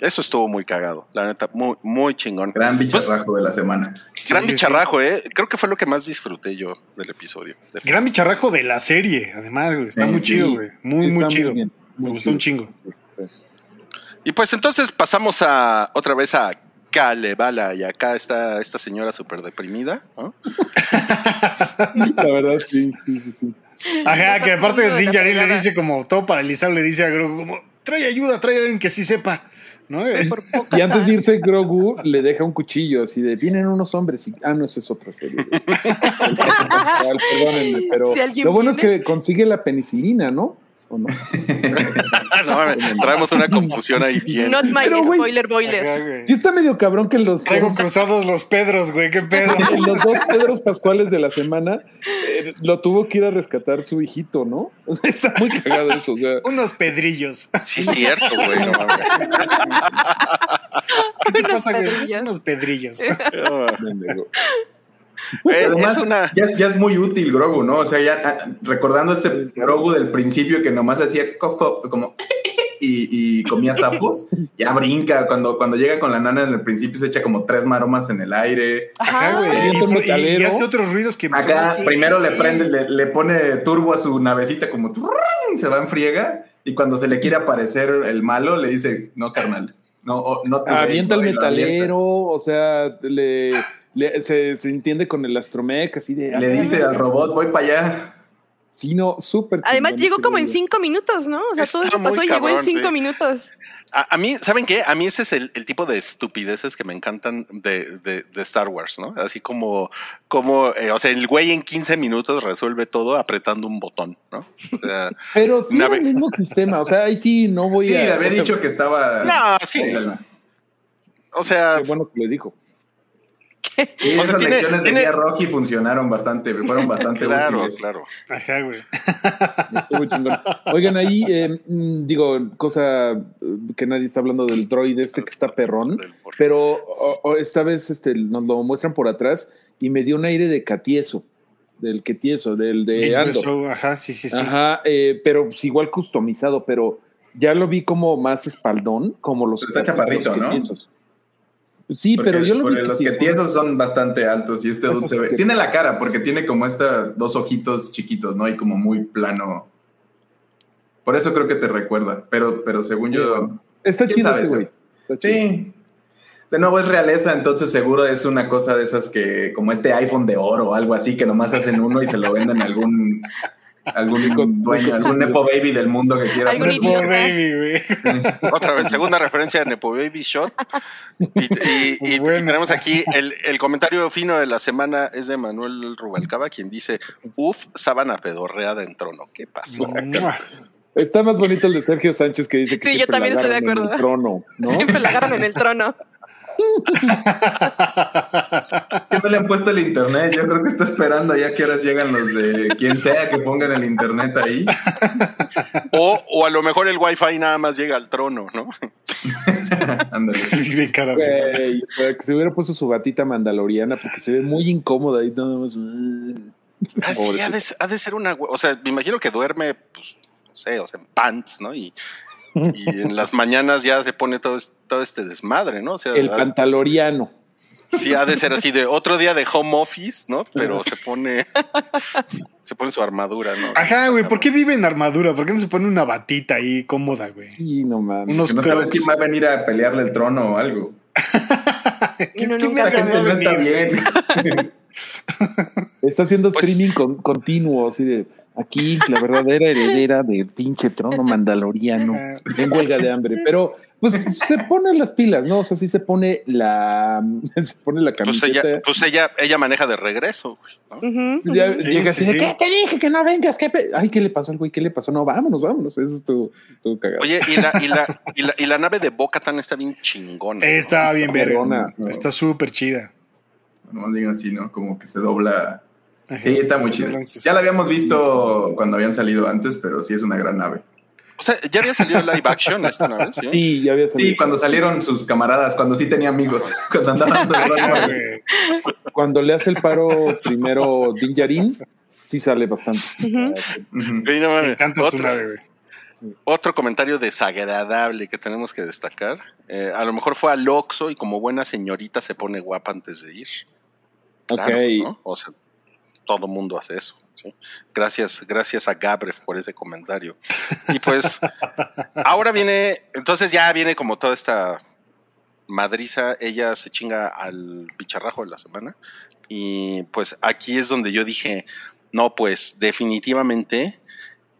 Eso estuvo muy cagado, la neta, muy, muy chingón. Gran pues, bicharrajo de la semana. Gran bicharrajo, eh. Creo que fue lo que más disfruté yo del episodio. Gran bicharrajo de la serie, además, güey. Está muy chido, güey. Muy, muy chido. Me gustó un chingo. Y pues entonces pasamos a otra vez a Kalevala y acá está esta señora súper deprimida. ¿no? [LAUGHS] la verdad, sí, sí, sí. Ajá, que aparte de Din le dice como todo paralizado, le dice a Grogu como trae ayuda, trae alguien que sí sepa. ¿no? [LAUGHS] Y antes de irse, Grogu le deja un cuchillo así de vienen unos hombres y ah, no, eso es otra serie. [LAUGHS] Perdónenme, pero lo bueno es que consigue la penicilina, ¿no? no? [LAUGHS] no traemos una confusión ahí bien. Not my Pero, wey, spoiler boiler. Está medio cabrón que los... Traigo los, cruzados los Pedros, güey, qué pedo. [LAUGHS] los dos Pedros Pascuales de la semana eh, lo tuvo que ir a rescatar su hijito, ¿no? [LAUGHS] Está muy cagado eso. Unos pedrillos. Sí, cierto, güey. No, ¿Qué pedrillos. Unos pedrillos. [LAUGHS] Además, ya, es, muy útil Grogu, ¿no? O sea, ya ah, recordando este Grogu del principio que nomás hacía coco, como y, comía sapos, [LAUGHS] ya brinca. Cuando, cuando llega con la nana en el principio se echa como tres maromas en el aire. Ajá, güey. Y, y, y, hace otros ruidos que... Acá primero le prende, le, pone turbo a su navecita como... Se va en friega y cuando se le quiere aparecer el malo le dice, no, carnal. No, no ah, Avienta el metalero, o sea, le le- se, se entiende con el astromech, así de. Le dice al robot, voy para allá. Sí, no, súper. Además chingón llegó ese como en cinco minutos, ¿no? O sea, todo Está eso pasó y llegó en cinco sí. minutos. A, a mí, ¿saben qué? A mí ese es el, el tipo de estupideces que me encantan de, de- de Star Wars, ¿no? Así como, como eh, o sea, el güey en 15 minutos resuelve todo apretando un botón, ¿no? O sea, [LAUGHS] Pero sí, el mismo sistema. O sea, ahí sí no voy Sí, a. le había dicho que estaba. no, sí. O sea, Qué bueno que le dijo. Sí, O sea, esas tiene- lecciones tiene- de guía Rocky funcionaron bastante, fueron bastante claro, útiles. claro. Ajá, güey. Estuvo chingón. Oigan, ahí, eh, mm, digo, cosa eh, que nadie está hablando del droid este que está perrón, pero o- o esta vez este, nos lo muestran por atrás y me dio un aire de catieso, del que tieso, del de Ando. ajá, sí, sí, sí. Ajá, eh, pero pues, igual customizado, pero ya lo vi como más espaldón, como los, Pero está chaparrito, los ¿no? Sí, Porque- pero yo lo porque los que tiesos son bastante altos y este dude se ve. Tiene la cara porque tiene como esta dos ojitos chiquitos, ¿no? Y como muy plano. Por eso creo que te recuerda. Pero, pero según yo. Está ¿Quién chido sabe ese güey. Sí. De nuevo es realeza, entonces seguro es una cosa de esas que, como este iPhone de oro o algo así, que nomás hacen uno y se lo venden a algún algún dueño, algún Nepo Baby del mundo que quiera. Algún Nepo idiota. Baby, güey. Otra vez, segunda referencia de Nepo Baby Shot. Y, y- y- y Bueno. tenemos aquí el, el comentario fino de la semana es de Manuel Rubalcaba, quien dice: Uf, sábana pedorreada en trono. ¿Qué pasó? Está más bonito el de Sergio Sánchez que dice que Sí, yo siempre la también estoy de agarran en acuerdo. el trono, ¿no? Siempre la agarran en el trono. Es que no le han puesto el internet. Yo creo que está esperando ya que horas llegan los de quien sea que pongan el internet ahí. O, o a lo mejor el Wi-Fi nada más llega al trono, ¿no? [LAUGHS] Ándale. [LAUGHS] Que se hubiera puesto su batita mandaloriana porque se ve muy incómoda ahí nada más. Ah, sí, ha de, ha de ser una. O sea, me imagino que duerme, pues, no sé, o sea, en pants, ¿no? Y, y en las mañanas ya se pone todo, todo este desmadre, ¿no? O sea, El pantaloriano. Sí, ha de ser así de otro día de home office, ¿no? Pero se pone [LAUGHS] se pone su armadura, ¿no? Ajá, güey, ¿por qué vive en armadura? ¿Por qué no se pone una batita ahí cómoda, güey? Sí, no mames. Unos no sabes quién va a venir a pelearle el trono o algo. [LAUGHS] ¿Qué- nunca vergas gente no está bien. [LAUGHS] Está haciendo Pues- streaming con- continuo, así de aquí la verdadera heredera del pinche trono mandaloriano [LAUGHS] en huelga de hambre. Pero pues se pone las pilas, ¿no? O sea, sí se pone la [LAUGHS] se pone la Pues camiseta. ella, pues ella, ella maneja de regreso, güey, ¿no? Ya. Sí, llega sí, así de, sí. ¿qué te dije que no vengas? ¿Qué pe-?" Ay, ¿qué le pasó al güey? ¿Qué le pasó? No, vámonos, vámonos. Eso estuvo, estuvo cagado. Oye, y la, y la, y la, y la nave de Boca tan está bien chingona. ¿no? Está bien verga. Perrona. Está súper chida. No digan así, ¿no? Como que se dobla. Ajá. Sí, está muy chido. Ya la habíamos visto cuando habían salido antes, pero sí es una gran nave. O sea, ya había salido live action [LAUGHS] esta nave, ¿sí? Sí, ya había salido. Sí, cuando salieron sus camaradas, cuando sí tenía amigos, [LAUGHS] cuando andaban de. Cuando le hace el paro primero Din Djarin, sí sale bastante. Ujú. Ujú. Güey, no Me mames. encanta su otro, nave, güey. otro comentario desagradable que tenemos que destacar. Eh, a lo mejor fue al Oxxo y como buena señorita se pone guapa antes de ir. Claro, Ok. ¿no? O sea, todo mundo hace eso. ¿sí? Gracias, gracias a Gabref por ese comentario. Y pues, [LAUGHS] ahora viene, entonces ya viene como toda esta madriza, ella se chinga al bicharrajo de la semana. Y pues aquí es donde yo dije, no, pues definitivamente,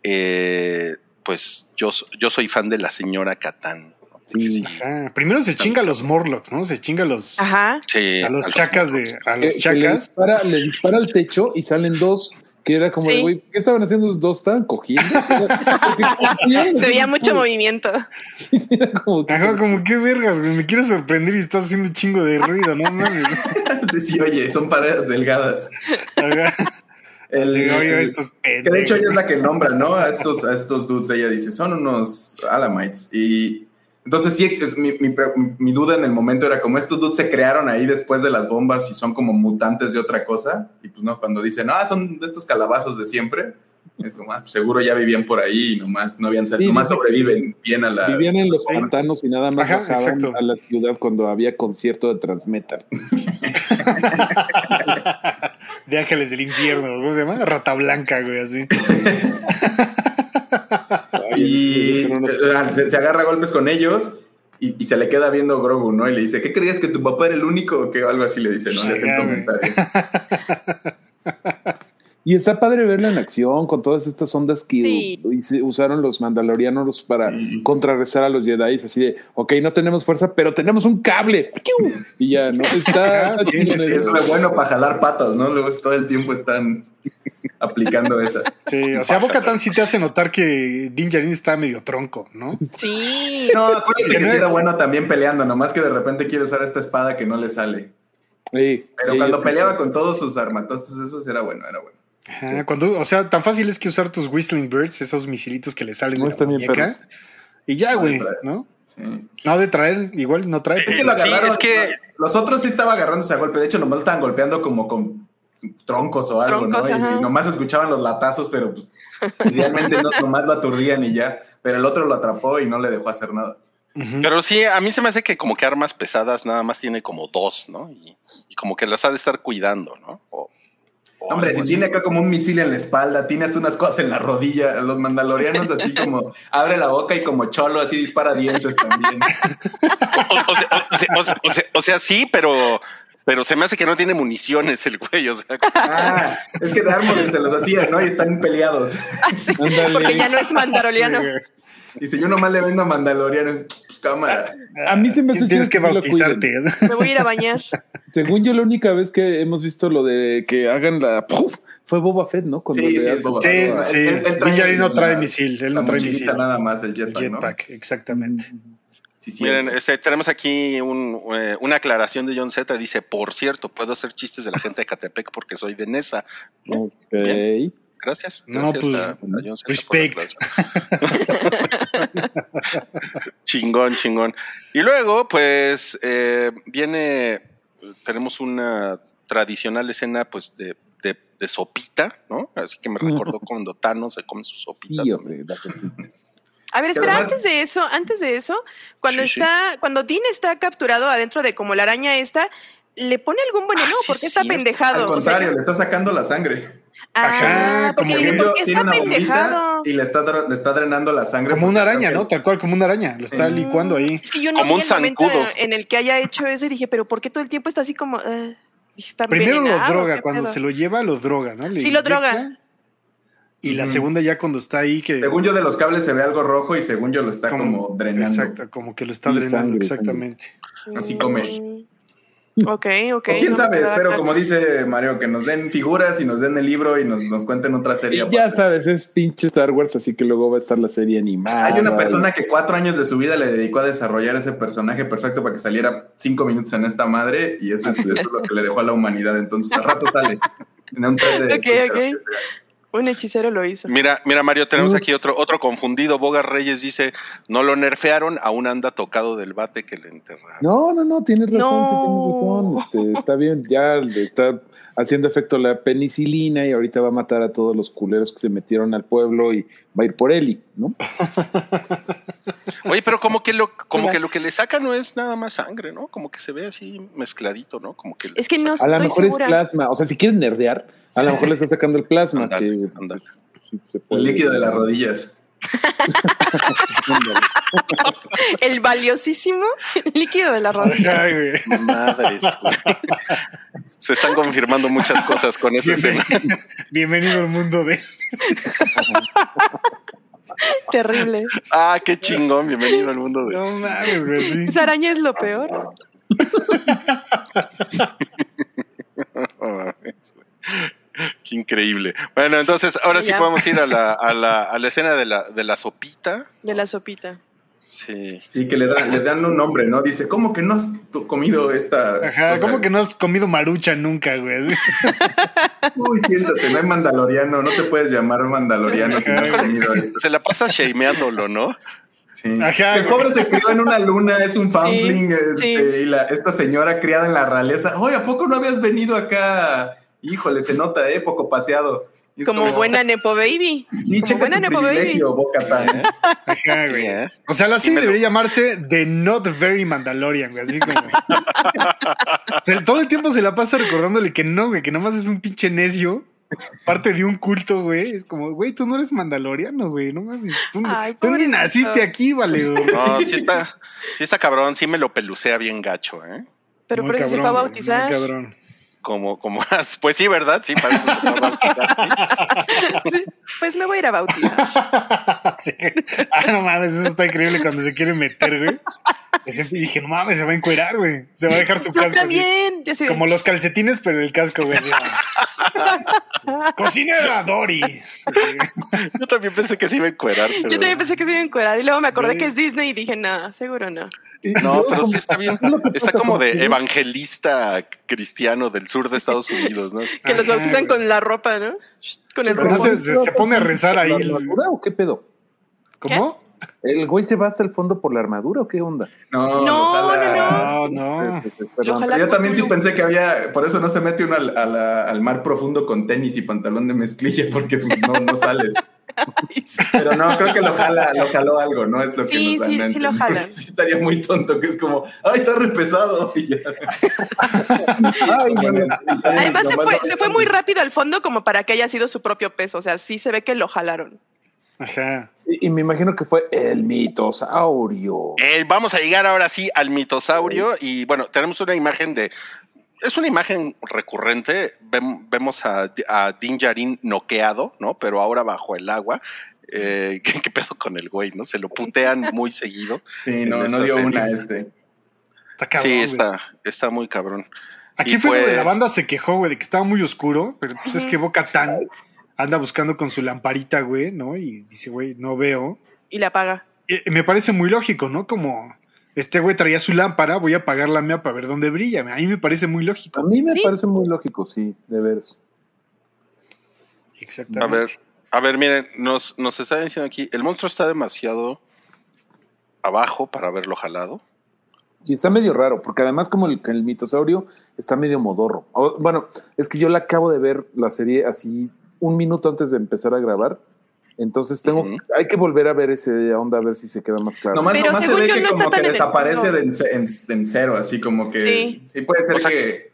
eh, pues yo, yo soy fan de la señora Catán. Sí. Ajá. Primero se chinga a los Morlocks, ¿no? Se chinga a los, Ajá. Sí, a los a chacas de. A Que- los que le, chacas. dispara, le dispara al techo y salen dos. Que era como Sí. güey, ¿qué estaban haciendo los dos? ¿Estaban cogiendo? [LAUGHS] Se veía mucho movimiento. Era como que- Ajá, como qué vergas, güey. Me quiero sorprender y estás haciendo chingo de ruido, ¿no mames? [LAUGHS] Sí, sí, oye, son paredes delgadas. Ajá. [LAUGHS] El- Así, oye, el- estos que de hecho ella es la que nombra, ¿no? A estos, a estos dudes, ella dice, son unos Alamites. Y entonces sí, es- mi, mi mi duda en el momento era como estos dudes se crearon ahí después de las bombas y son como mutantes de otra cosa. Y pues no, cuando dicen, ah, son de estos calabazos de siempre, es como, ah, seguro ya vivían por ahí y nomás, no habían salido, Sí, nomás que sobreviven bien a la... Vivían en los pantanos y nada más Ajá, bajaban exacto. a la ciudad cuando había concierto de Transmetal. [LAUGHS] De ángeles del infierno, ¿cómo se llama? Rata blanca, güey, así. [LAUGHS] Y se, se agarra a golpes con ellos y, y se le queda viendo Grogu, ¿no? Y le dice, ¿qué creías que tu papá era el único o qué? Algo así le dice, ¿no? Le hace güey. comentario. [LAUGHS] Y está padre verla en acción con todas estas ondas que Sí. usaron los mandalorianos para Sí. contrarrestar a los Jedi, así de, ok, no tenemos fuerza, pero tenemos un cable. Y ya, ¿no? Está, [LAUGHS] sí, sí, sí, Es eso. lo bueno para jalar patas, ¿no? Luego todo el tiempo están aplicando esa. Sí, o sea, Boca Tan sí te hace notar que Din Djarin está medio tronco, ¿no? Sí. No, acuérdate Que que no sí es- era bueno también peleando, nomás que de repente quiere usar esta espada que no le sale. Sí, Pero sí, cuando sí. peleaba con todos sus armatostes, esos era bueno, era bueno. Ajá, cuando, o sea, tan fácil es que usar tus Whistling Birds, esos misilitos que le salen No de la muñeca. Y ya, güey. ¿no? Sí. No, de traer, igual no trae. Es que lo Sí, agarraron- es que- Los otros sí estaba agarrándose a golpe. De hecho, nomás lo estaban golpeando como con troncos o algo, Troncos, ¿no? Y- nomás escuchaban los latazos, pero pues idealmente no, nomás lo aturdían y ya. Pero el otro lo atrapó y no le dejó hacer nada. Pero sí, a mí se me hace que como que armas pesadas nada más tiene como dos, ¿no? Y, y como que las ha de estar cuidando, ¿no? O Hombre, si tiene acá como un misil en la espalda, tiene hasta unas cosas en la rodilla. Los mandalorianos así como [LAUGHS] abre la boca y como cholo así dispara dientes también. O, o sea, o sea- o sea- o sea- o sea, sí, pero, pero se me hace que no tiene municiones el güey. O sea, Ah, es que de se los hacía, ¿no? Y están peleados. Porque ya no es mandaloriano. Dice, yo nomás le vendo a mandaloriano. Cámara. A mí se me hace Tienes que bautizarte. Me voy a ir a bañar. [LAUGHS] Según yo, la única vez que hemos visto lo de que hagan la... ¡Puf! Fue Boba Fett, ¿no? Cuando Sí, sí, es Boba Sí, Fett. sí. Él- él trae no trae misil, él no trae misil. nada más, el jetpack, exactamente. Sí, sí. miren, este, tenemos aquí un, eh, una aclaración de John Z. Dice, por cierto, puedo hacer chistes de la gente de Catepec porque soy de Nesa. Ok. Bien. Gracias. No, Gracias pues, a, a John Z. respect. [LAUGHS] chingón, chingón. Y luego, pues, eh, viene, tenemos una tradicional escena, pues, de, de, de sopita, ¿no? Así que me recordó cuando Thanos se come su sopita. Sí, hombre. A ver, espera, además- antes de eso, antes de eso, cuando Sí, sí. está, cuando Dean está capturado adentro de como la araña esta, ¿le pone algún veneno? Ah, sí, ¿Por qué es está pendejado? Al O sea, contrario, le está sacando la sangre. Ah, Ajá, como que ¿por qué tiene está una bombita pendejado? y le está, le está drenando la sangre. Como una araña, ¿no? Tal cual, como una araña. Lo está Sí. licuando ahí. Es que yo no Como vi un el momento zancudo. en el que haya hecho eso y dije, pero ¿por qué todo el tiempo está así como... Dije, ¿está Primero lo droga, ¿Qué cuando pedo? se lo lleva, lo droga, ¿no? Le Sí, lo droga. Y la Ujú. segunda ya cuando está ahí que... Según yo de los cables se ve algo rojo y según yo lo está Como- como, drenando. Exacto, como que lo está drenando, sangre, exactamente. Así come. Ok, ok. O quién no sabe, espero, claro. como dice Mario, que nos den figuras y nos den el libro y nos, nos cuenten otra serie. Y ya sabes, es pinche Star Wars, así que luego va a estar la serie animada. Hay una persona que cuatro años de su vida le dedicó a desarrollar ese personaje perfecto para que saliera cinco minutos en esta madre y eso es, eso es lo que le dejó a la humanidad. Entonces, al rato sale. En un de- Ok, ok. Un hechicero lo hizo. Mira, mira, Mario, tenemos Mm. aquí otro, otro confundido. Boga Reyes dice: No lo nerfearon, aún anda tocado del bate que le enterraron. No, no, no, tienes razón, No. sí tienes razón. Este, está bien, ya le está haciendo efecto la penicilina y ahorita va a matar a todos los culeros que se metieron al pueblo y va a ir por Eli, ¿no? [LAUGHS] Oye, pero como que lo, como que lo que le saca no es nada más sangre, ¿no? Como que se ve así mezcladito, ¿no? Como que Es que no A lo mejor segura. es plasma, o sea, si quieren nerdear, a lo mejor le está sacando el plasma. Que. El [LAUGHS] líquido de las rodillas. El valiosísimo líquido de la rodilla. Ay, güey. Madres, güey. Se están confirmando muchas cosas con esa escena. Bienvenido al mundo de... [LAUGHS] [LAUGHS] Terrible. Ah, qué chingón. Bienvenido al mundo de. No mames, güey, sí. Esa araña es lo peor. [LAUGHS] Qué increíble. Bueno, entonces ahora sí Ya. podemos ir a la, a la, a la escena de la, de la sopita. De la sopita. Sí. Sí, que le, dan le dan un nombre, ¿no? Dice, ¿cómo que no has comido esta? Ajá? ¿cómo que no has comido marucha nunca, güey? [LAUGHS] Uy, siéntate, no hay mandaloriano, no te puedes llamar mandaloriano si no has comido esto. Se la pasa shameándolo, ¿no? Sí. Ajá, Es que el pobre se crió en una luna, es un foundling, Sí, este, sí. y la- esta señora criada en la realeza. Oye, ¿a poco no habías venido acá? Híjole, se nota, ¿eh? Poco paseado. Como buena Nepo Baby. Sí, como buena Nepo Baby. ¿eh? Ajá, Sí, güey. ¿eh? O sea, la Sí serie lo- debería llamarse The Not Very Mandalorian, güey. Así como. O sea, todo el tiempo se la pasa recordándole que no, güey, que nomás es un pinche necio. Parte de un culto, güey. Es como, güey, tú no eres mandaloriano, güey. No mames. Tú, Ay, tú ni naciste aquí, vale. güey. No, sí está, sí está cabrón, sí me lo pelucea bien gacho, ¿eh? Pero Muy por eso se fue a bautizar. muy cabrón. Como, como, [LAUGHS] pues sí, ¿verdad? Sí, para eso se fue a bautizar, sí. Pues me voy a ir a bautizar. [LAUGHS] Sí. Ah, no mames, eso está increíble cuando se quiere meter, güey. [LAUGHS] Ese- y dije, no mames, se va a encuerar, güey. Se va a dejar su Yo casco así. también. Yo así Como los calcetines, pero el casco, güey. así. [LAUGHS] Cocinera Doris. [LAUGHS] Yo también pensé que se iba a encuerar. pero- Yo también pensé que se iba a encuerar y luego me acordé que es Disney y dije, no, seguro no. No, pero sí está bien. Está como de evangelista cristiano del sur de Estados Unidos, ¿no? Que los bautizan con la ropa, ¿no? Con el ropa. se, pone a rezar ahí. ¿La o qué pedo? ¿Cómo? ¿El güey se va hasta el fondo por la armadura o qué onda? No, No, ojalá. No, no. Eh, eh, perdón. Ojalá- Yo también sí pensé que había, por eso no se mete uno al, mar profundo con tenis y pantalón de mezclilla, porque pues, no, no sales. [LAUGHS] Pero no, creo que lo jala, lo jaló algo, ¿no? Es lo que Sí, nos dan sí, sí lo jalan. [LAUGHS] Sí estaría muy tonto, que es como, ay, está re pesado. Y ya. Ay, bueno. Además se fue, se fue muy rápido al fondo como para que haya sido su propio peso. O sea, sí se ve que lo jalaron. Ajá. Y, y me imagino que fue el mitosaurio. Eh, vamos a llegar ahora sí al mitosaurio y bueno, tenemos una imagen de... Es una imagen recurrente, Vem- vemos a, a Din Djarin noqueado, ¿no? Pero ahora bajo el agua. Eh, [LAUGHS] ¿qué, qué pedo con el güey, no? Se lo putean muy seguido. Sí, no, no dio serie. una este. Está cabrón. sí, está, está muy cabrón. Aquí y fue donde pues- la banda se quejó, güey, de que estaba muy oscuro, pero pues es que Boca Tan anda buscando con su lamparita, güey, ¿no? Y dice, güey, no veo. Y le apaga. Y me parece muy lógico, ¿no? Como este güey traía su lámpara, voy a apagar la mía para ver dónde brilla. A mí me parece muy A lógico. mí me Sí. parece muy lógico, sí, de veras. A Exactamente. ver, a ver, miren, nos, nos está diciendo aquí, el monstruo está demasiado abajo para haberlo jalado. Y está medio raro, porque además como el, el mitosaurio está medio modorro. O- bueno, es que yo la acabo de ver la serie así un minuto antes de empezar a grabar. Entonces tengo, Ujú. hay que volver a ver ese onda a ver si se queda más claro. Nomás, Pero nomás se según ve que no como que desaparece en, en- en cero, así como que Sí. sí, puede ser O sea, que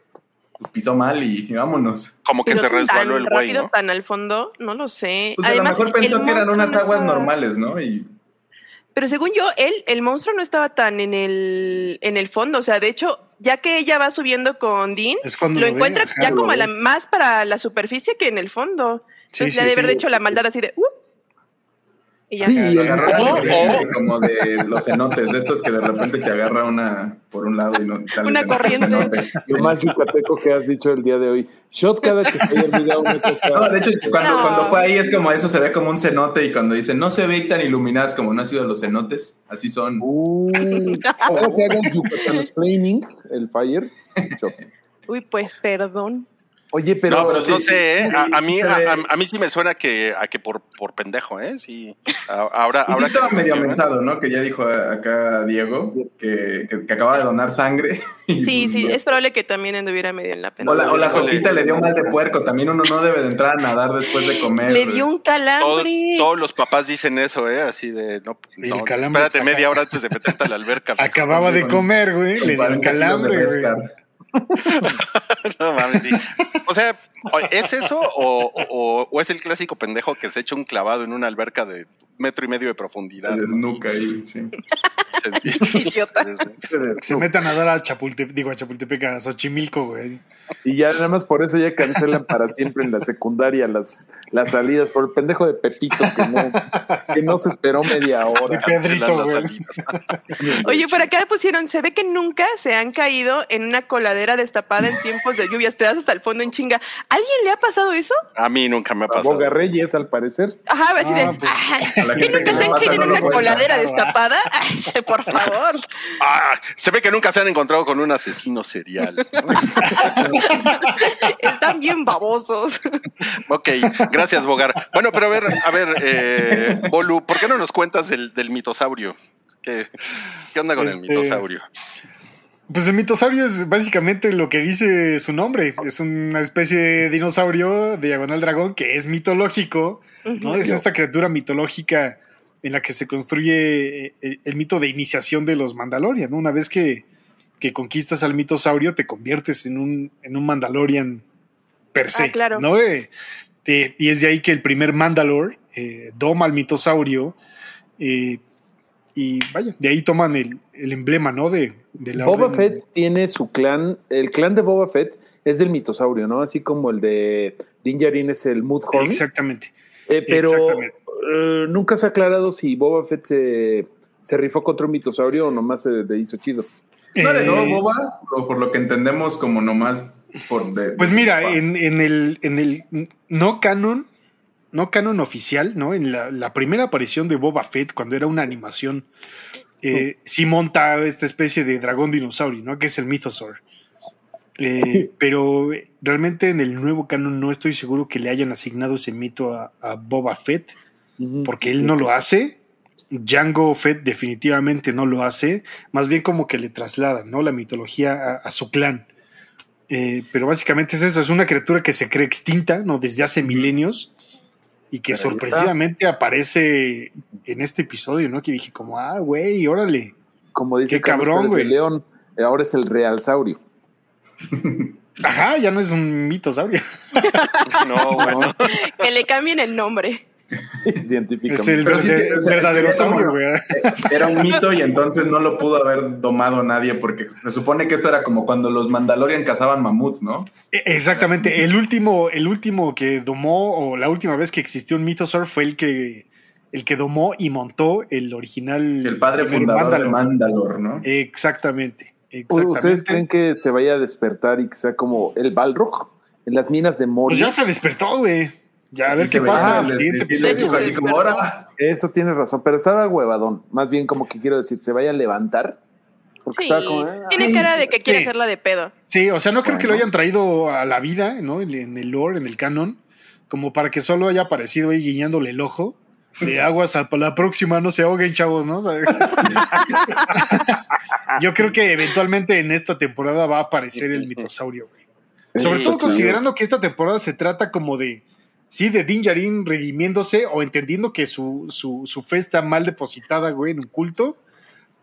pisó mal y, y vámonos. Como que Pero se resbaló tan el güey, ¿no? tan al fondo, no lo sé. Pues a Además, lo mejor pensó que eran unas no aguas estaba- normales, ¿no? Y Pero según yo, él, el monstruo no estaba tan en el, en el fondo. O sea, de hecho, ya que ella va subiendo con Dean, lo encuentra ya como la, más para la superficie que en el fondo. Sí, Entonces sí, ya de sí. haber hecho la maldad así de... "Uh", y ya. Sí, lo agarraron como de los cenotes, de estos que de repente te agarra una por un lado y no y sales Una en corriente. lo más yucateco que has dicho el día de hoy. Shot cada que una cosa. No, de hecho, cuando, No. cuando fue ahí es como eso, se ve como un cenote y cuando dicen no se ve tan iluminadas como no han sido los cenotes, así son. Uh, ahora que hagan Yucatán explaining el fire. Shot. Uy, pues perdón. Oye, pero, no, pero sí, no sé, ¿eh? sí, a, a mí, a, a- a mí sí me suena que, a que por, por pendejo, ¿eh? Sí. Ahora, Y sí ahora estaba medio mensado, ¿no? Que ya dijo acá Diego que, que, que acaba de donar sangre. [LAUGHS] Sí, pues, sí, no. es probable que también anduviera medio en la pena. O la, o la sopita le dio mal de puerco. También uno no debe de entrar a nadar después de comer. Le dio un Todo- calambre. todos los papás dicen eso, ¿eh? Así de, no, El no, calambre espérate saca- media hora antes de meterte a la alberca. [LAUGHS] Acababa de comer, güey. Le dio el 40 kilos de calambre, güey. [LAUGHS] No mames, sí. O sea, ¿es eso o, o- o es el clásico pendejo que se echa un clavado en una alberca de metro y medio de profundidad? Se ¿no? desnuca ahí, sí. [LAUGHS] Se- Idiota. Se metan a dar a Chapultepec, digo a Chapultepec, a Xochimilco, güey. y ya nada más por eso ya cancelan para siempre en la secundaria las, las salidas por el pendejo de Pepito que no, que no se esperó media De hora. Pedrito, Cancelan las güey. salidas. [LAUGHS] Oye, por acá pusieron, se ve que nunca se han caído en una coladera destapada en tiempos de lluvias, te das hasta el fondo en chinga. ¿Alguien le ha pasado eso? A mí nunca me ha pasado. Boga Reyes, al parecer. Ajá, así de, Ah, pues, "Ay, a la ¿que gente nunca que se pasa no lo una cuenta. coladera destapada? [LAUGHS] Ay, por favor. Ah, se ve que nunca se han encontrado con un asesino serial. [LAUGHS] Están bien babosos. ok, gracias, Bogar. Bueno, pero a ver, a ver, eh, Bolu, ¿por qué no nos cuentas del, del mitosaurio? ¿Qué, qué onda con el Este, mitosaurio? Pues el mitosaurio es básicamente lo que dice su nombre. Es una especie de dinosaurio diagonal dragón que es mitológico, ¿no? Es esta criatura mitológica en la que se construye eh, el, el mito de iniciación de los Mandalorian, ¿no? Una vez que, que conquistas al mitosaurio, te conviertes en un, en un Mandalorian per se, Ah, claro. ¿no? Eh, eh, y es de ahí que el primer Mandalor eh, doma al mitosaurio eh, y vaya, de ahí toman el, el emblema, ¿no? De, de la Boba orden- Fett tiene su clan, el clan de Boba Fett es del mitosaurio, ¿no? Así como el de Din Djarin es el Mudhorn. Exactamente. Eh, pero exactamente. eh, nunca se ha aclarado si Boba Fett se, se rifó contra un mitosaurio o nomás se le hizo chido. ¿No Eh, boba? O por lo que entendemos como nomás por... de- Pues mira, en, en el, en el no canon, no canon oficial, ¿no? En la, la primera aparición de Boba Fett, cuando era una animación, eh, sí monta esta especie de dragón dinosaurio, ¿no? Que es el Mythosaur. Eh, [LAUGHS] pero realmente en el nuevo canon no estoy seguro que le hayan asignado ese mito a, a Boba Fett, porque él no lo hace. Django Fett definitivamente no lo hace, más bien como que le trasladan ¿no? la mitología a, a su clan. Eh, pero básicamente es eso, es una criatura que se cree extinta ¿no? desde hace milenios y que sorpresivamente aparece en este episodio, ¿no? Que dije como, ah, güey, órale. Como dice Qué Carlos cabrón, güey. León, eh, ahora es el realsaurio. [LAUGHS] Ajá, ya no es un mitosaurio. [LAUGHS] No, bueno. Que le cambien el nombre. Científicamente. Es el, Pero sí, sea, verdadero era güey. Un mito y entonces no lo pudo haber domado nadie porque se supone que esto era como cuando los Mandalorian cazaban mamuts, ¿no? E- Exactamente. El último, el último que domó, o la última vez que existió un Mythosaur fue el que, el que domó y montó el original. El padre fundador de Mandalor. Mandalor, ¿no? Exactamente. ¿Ustedes creen Exactamente. que se vaya a despertar y que sea como el Balrog en las minas de Pues Moria? ya se despertó, güey. Ya a ver qué pasa. les- el siguiente les- les- episodio. les- así como, "Ahora". Eso tiene razón, pero estaba huevadón. Más bien como que quiero decir, se vaya a levantar. Porque Sí, estaba como... ah, tiene sí, cara de que quiere sí. hacerla de pedo. Sí, o sea, no creo que lo hayan traído a la vida, ¿no? En- el lore, en el canon, como para que solo haya aparecido ahí guiñándole el ojo. De aguas a la próxima, no se ahoguen, chavos, ¿no? O sea, [LAUGHS] Yo creo que eventualmente en esta temporada va a aparecer el mitosaurio, güey. Sobre todo considerando que esta temporada se trata como de, sí, de Din Djarin redimiéndose o entendiendo que su, su, su fe está mal depositada, güey, en un culto,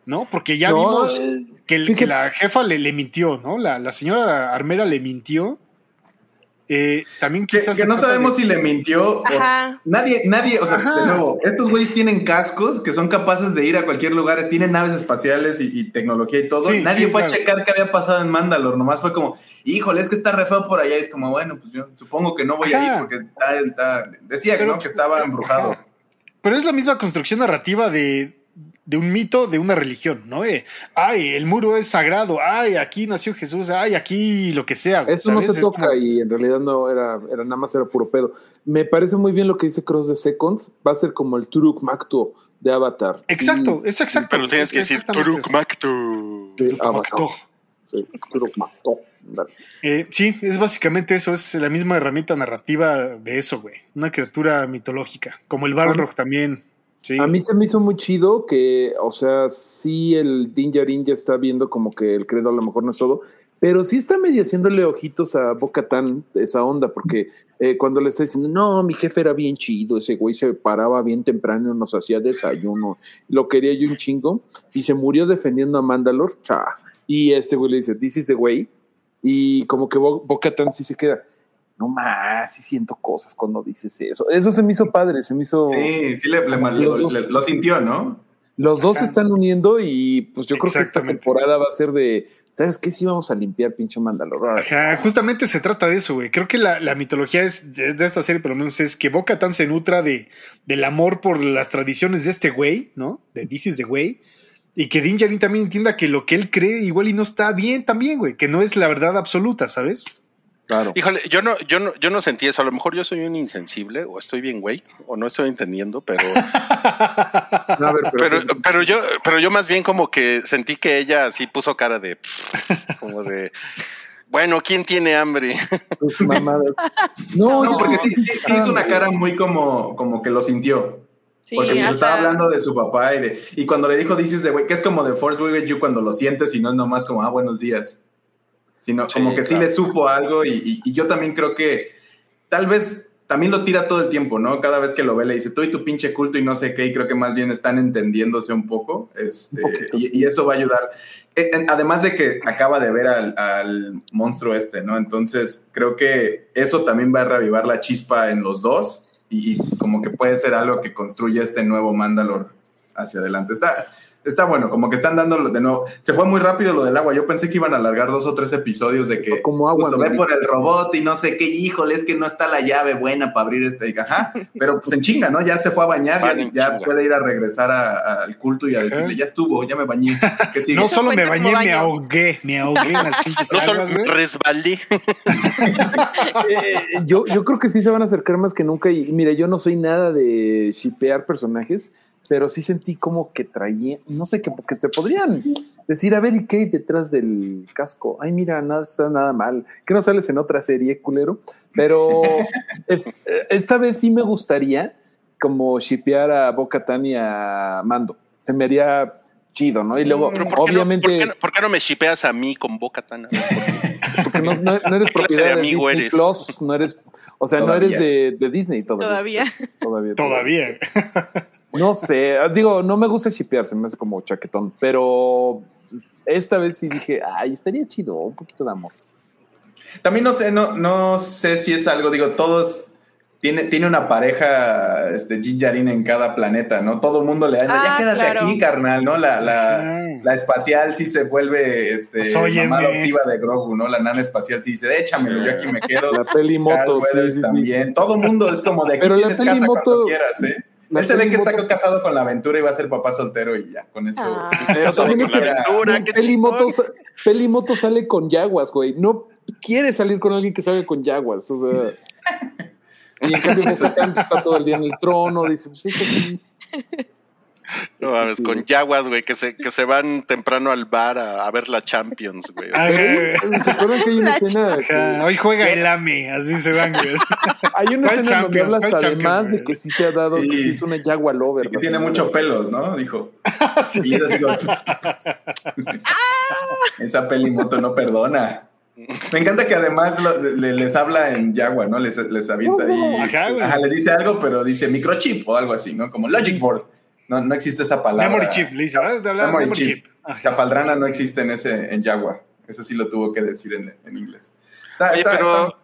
¿no? Porque ya No, vimos eh, que, el- fíjate- que la jefa le, le mintió, ¿no? La, la señora Armera le mintió. Eh, también Que, quizás... que se no sabemos de- si le mintió. o-. Nadie, nadie, o sea, Ajá. de nuevo, estos güeyes tienen cascos que son capaces de ir a cualquier lugar, tienen naves espaciales y, y tecnología y todo. Sí, nadie sí, fue claro. a checar qué había pasado en Mandalore, nomás fue como, híjole, es que está re feo por allá. Y es como, bueno, pues yo supongo que no voy a ir porque está, está- decía Pero, ¿no? que estaba ajá. embrujado. Pero es la misma construcción narrativa de, de un mito de una religión, ¿no? Eh, ay, el muro es sagrado, ay, aquí nació Jesús, ay, aquí lo que sea. Eso no se Es toca como- y en realidad no era, era nada más era puro pedo. Me parece muy bien lo que dice Cross de Second. Va a ser como el Turuk Makto de Avatar. Exacto, es exacto. Pero tienes que decir Turuk sí. Makto. Sí, Turuk Makto. Eh, sí, es básicamente eso, es la misma herramienta narrativa de eso, güey. Una criatura mitológica, como el Balrog también. A mí se me hizo muy chido que, o sea, sí el Din Djarin ya está viendo como que el credo a lo mejor no es todo, pero sí está medio haciéndole ojitos a Boca Tan esa onda, porque eh, cuando le está diciendo, no, mi jefe era bien chido, ese güey se paraba bien temprano, nos hacía desayuno, lo quería yo un chingo, y se murió defendiendo a Mandalore, cha. Y este güey le dice, this is the way, y como que Bo Boca Tan sí se queda, no más, sí siento cosas cuando dices eso. Eso se me hizo padre, se me hizo... Sí, sí, le, le- Los lo, dos. le- lo sintió, ¿no? Los dos se están uniendo y pues yo creo que esta temporada va a ser de, ¿sabes qué? Sí vamos a limpiar pinche Mandalore. Ajá, justamente se trata de eso, güey. Creo que la, la mitología es de, de esta serie, por lo menos, es que Boca Tan se nutra de, del amor por las tradiciones de este güey, ¿no? De This is the Way. Y que Din Djarin también entienda que lo que él cree igual y no está bien también, güey. Que no es la verdad absoluta, ¿sabes? Claro. Híjole, yo no, yo no, yo no sentí eso. A lo mejor yo soy un insensible, o estoy bien, güey, o no estoy entendiendo, pero, [LAUGHS] No, a ver, pero, pero, pero yo, pero yo más bien como que sentí que ella sí puso cara de, como de, bueno, ¿quién tiene hambre? [LAUGHS] No, No, porque sí, sí, sí hizo una cara muy como, como que lo sintió. Sí, Porque pues, hasta- estaba hablando de su papá y de. Y cuando le dijo dices de güey, que es como de Force With You cuando lo sientes y no es nomás como, ah, buenos días. Sino Sí, como que sí le supo algo y, y- y yo también creo que tal vez también lo tira todo el tiempo, ¿no? Cada vez que lo ve le dice, tú y tu pinche culto y no sé qué, y creo que más bien están entendiéndose un poco. Este, Un y, eso va a ayudar. Eh, Además de que acaba de ver al, al monstruo este, ¿no? Entonces creo que eso también va a reavivar la chispa en los dos y, y como que puede ser algo que construya este nuevo Mandalor hacia adelante. Está, está bueno, como que están dándolo de nuevo. Se fue muy rápido lo del agua. Yo pensé que iban a alargar dos o tres episodios de que Como agua, justo ve por el robot y no sé qué, híjole, es que no está la llave buena para abrir este. y Ajá, pero pues en chinga, ¿no? Ya se fue a bañar, ya, ya puede ir a regresar al culto y a decirle, ya estuvo, ya me bañé. No solo me bañé, me ahogué, me ahogué en las pinches No solo güey. resbalé. [LAUGHS] Eh, yo, yo creo que sí se van a acercar más que nunca. Y mire, yo no soy nada de shipear personajes, pero sí sentí como que traía, no sé, que porque se podrían decir, a ver, ¿y qué hay detrás del casco? Ay, mira, nada está nada mal. Que no sales en otra serie, culero. Pero [LAUGHS] es- esta vez sí me gustaría como shipear a Boca y a Mando. Se me haría chido, ¿no? Y luego, Pero ¿por qué, obviamente, no, por, qué no, por qué no me shipeas a mí con Boca Tana? porque no, no- no eres ¿Qué [LAUGHS] clase de propiedad de, amigo Disney eres? Plus, no eres, o sea, Todavía. no eres de, de Disney todavía. Todavía. Todavía. Todavía. [LAUGHS] No sé, digo, no me gusta shipear, se me hace como chaquetón, pero esta vez sí dije, ay, estaría chido, un poquito de amor. También no sé, no, no sé si es algo, digo, todos tiene, tiene una pareja este Jinjarin en cada planeta, ¿no? Todo el mundo le da, ya Ah, quédate claro. aquí, carnal, ¿no? La, la, Ah. la espacial sí se vuelve este Pues, óyeme. mamá adoptiva de Grogu, ¿no? La nana espacial sí dice, échamelo, yo aquí me [LAUGHS] quedo. La peli moto, sí, Weathers sí, sí. también. Todo el mundo es como de aquí Pero la tienes peli casa moto- cuando quieras, ¿eh? Él se ve que está casado con la aventura y va a ser papá soltero y ya, con eso. Ah. [LAUGHS] Casado también con la aventura, qué Pelimoto, Pelimoto sale con Jaguas, güey. No quiere salir con alguien que salga con Jaguas, o sea. Y en cambio, [LAUGHS] está todo el día en el trono, dice, pues esto sí. No mames, con yaguas, güey, que se, que se van temprano al bar a, a ver la Champions, güey. Pero, ¿Se acuerdan que hay una La escena? Ajá, que- Hoy juega el AME, así se van, güey. Hay una ¿Cuál escena donde Champions? hablas ¿Cuál además de que sí se ha dado, Sí. que sí es una Jaguar lover. Y que tiene muchos pelos, ¿no? Dijo. [LAUGHS] Y es así como- [LAUGHS] Esa pelimoto no perdona. Me encanta que además lo- le- les habla en Yagua, ¿no? Les, les avienta. Ajá, güey. Ajá, les dice algo, pero dice microchip o algo así, ¿no? Como Logic Board. No, no existe esa palabra. Memory chip, le dice, vas a hablar Memory memory chip. chip. Cafaldrana no existe en ese en Yagua. Eso sí lo tuvo que decir en, en inglés. Está- Oye, está- pero- está-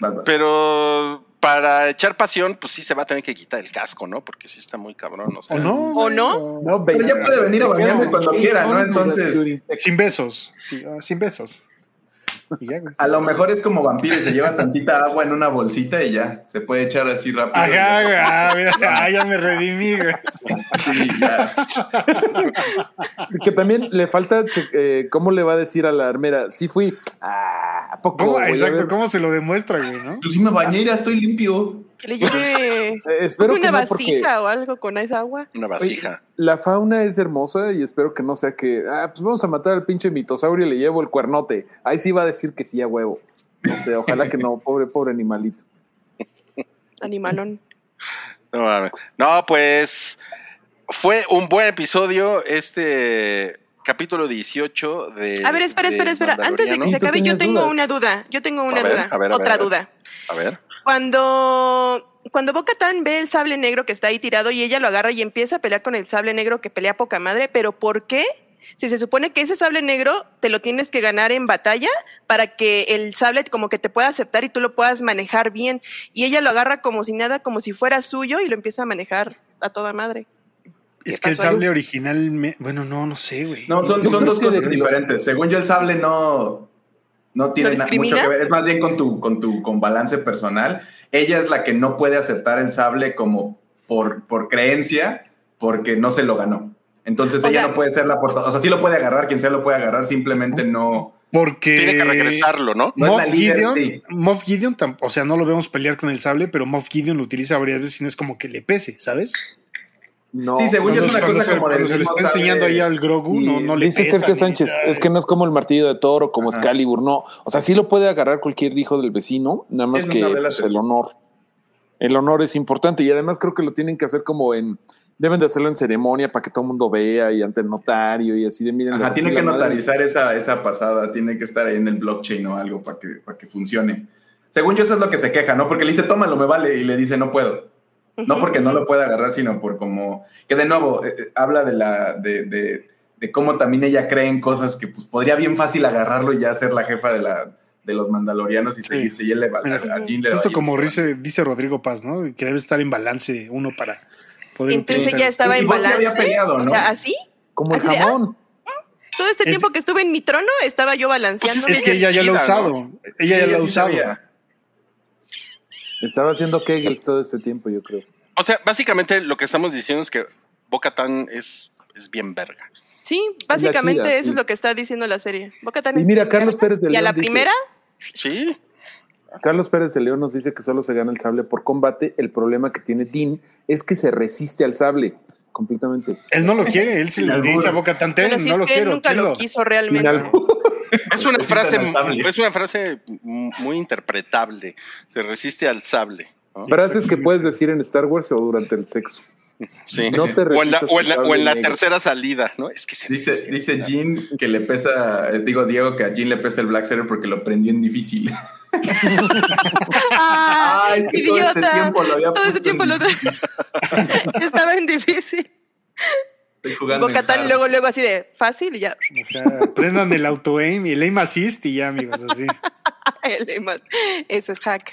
Vas, vas. Pero para echar pasión, pues sí se va a tener que quitar el casco, ¿no? Porque sí está muy cabrón. O, sea, ¿O no? ¿O no? No, Pero ya puede venir a bañarse cuando quiera, ¿no? Entonces- Sin besos. Sí, ah, sin besos. Y ya, güey. A lo mejor es como vampiro y se lleva tantita agua en una bolsita y ya. Se puede echar así rápido. Ajá, güey. Ah, mira, ah, ya me redimí, güey. Sí, ya. Que también le falta, eh, ¿cómo le va a decir a la armera? Sí fui. Ah, ¿a poco? ¿Cómo, exacto, ¿cómo se lo demuestra, güey, no? Yo sí me bañé, ya estoy limpio. Que le lleve [LAUGHS] eh, espero una que no, vasija o algo con esa agua. una vasija. la fauna es hermosa y espero que no sea que, ah, pues vamos a matar al pinche mitosaurio y le llevo el cuernote. Ahí sí va a decir que sí a huevo. No sé, ojalá que no, [LAUGHS] pobre, pobre animalito. Animalón. No, mames. No, pues fue un buen episodio este capítulo 18 de. A ver, espera, espera, espera. Antes de que se ¿Y tú acabe, yo tengo dudas? una duda. Yo tengo una A ver, duda. a ver, a ver, Otra a ver. duda. A ver. Cuando, cuando Bo-Katan ve el sable negro que está ahí tirado y ella lo agarra y empieza a pelear con el sable negro que pelea poca madre, pero ¿por qué? Si se supone que ese sable negro te lo tienes que ganar en batalla para que el sable como que te pueda aceptar y tú lo puedas manejar bien. Y ella lo agarra como si nada, como si fuera suyo y lo empieza a manejar a toda madre. Es ¿Qué que el pasó ahí? sable original, me- bueno, no, no sé, güey. No, son, son dos cosas diferentes. Según yo, el sable no, no tiene mucho que ver. Es más bien con tu, con tu con balance personal. Ella es la que no puede aceptar el sable como por, por creencia, porque no se lo ganó. Entonces O ella sea- no puede ser la portadora. O sea, sí lo puede agarrar, quien sea lo puede agarrar, simplemente no. Porque. Tiene que regresarlo, ¿no? No Moff Gideon, sí. Moff Gideon, o sea, no lo vemos pelear con el sable, pero Moff Gideon lo utiliza varias veces y no es como que le pese, ¿sabes? No. Sí, según yo es una cosa se, como cuando se le está enseñando ahí al Grogu, no, no le Dice. Sergio Sánchez, es que no es como el martillo de Thor o como Ajá. Excalibur, no. O sea, sí lo puede agarrar cualquier hijo del vecino, nada más que pues, el honor. El honor es importante y además creo que lo tienen que hacer como en. Deben de hacerlo en ceremonia para que todo el mundo vea y ante el notario y así de miren. Ajá, le tiene rompí que notarizar esa, esa pasada, tiene que estar ahí en el blockchain o algo para que, para que funcione. Según yo, eso es lo que se queja, ¿no? Porque le dice, tómalo, me vale, y le dice, no puedo. No porque no lo pueda agarrar, sino por como. Que de nuevo, eh, eh, habla de la. De, de, de cómo también ella cree en cosas que pues podría bien fácil agarrarlo y ya ser la jefa de la de los mandalorianos y seguirse. Y él le va a, a Jean le Justo va- como dice, dice Rodrigo Paz, ¿no? Que debe estar en balance uno para poder Entonces utilizar ya estaba Y en balance. había peleado, O ¿no? sea, así. Como el Así de, jamón. Todo este Es- tiempo que estuve en mi trono estaba yo balanceando. Pues Es que ella ya lo ha usado. Ella ya lo ha sí usado. sabía. Estaba haciendo kegels todo este tiempo, yo creo. O sea, básicamente lo que estamos diciendo es que Bo-Katan es, es bien verga. Sí, básicamente chida, eso sí. es lo que está diciendo la serie. Bo-Katan Y es mira, bien Carlos Pérez de Y a la León dice- primera, Sí. Carlos Pérez de León nos dice que solo se gana el sable por combate. El problema que tiene Dean es que se resiste al sable completamente. Él no lo quiere, él se Sin le dice a Boca Tantén, pero si no es lo que él quiero. nunca lo quiso realmente. Es una frase, es una frase muy interpretable. Se resiste al sable. ¿no? Frases que puedes decir en Star Wars o durante el sexo. Sí. No te o en la, resistas o en la- al o en la sable negro. tercera salida, ¿no? Es que se Dice, dice. Jean que le pesa, eh, digo Diego que a Jean le pesa el Black Saber porque lo prendió en difícil. [LAUGHS] ¡Ah! Es que todo idiota! tiempo lo había Todo ese en tiempo lo [LAUGHS] estaba en difícil. Estoy jugando Bocatán luego, luego así de fácil y ya. O sea, prendan el auto aim y el aim assist y ya, amigos, así. [LAUGHS] El demás. Eso es hack.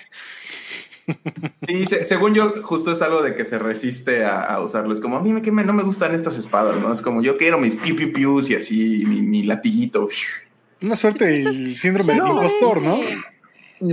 Sí, se- según yo, justo es algo de que se resiste a, a usarlo. Es como, a mí me, que me- no me gustan estas espadas, ¿no? Es como, yo quiero mis piu piu pius y así, mi, mi latiguito. Una suerte el síndrome del impostor, ¿no?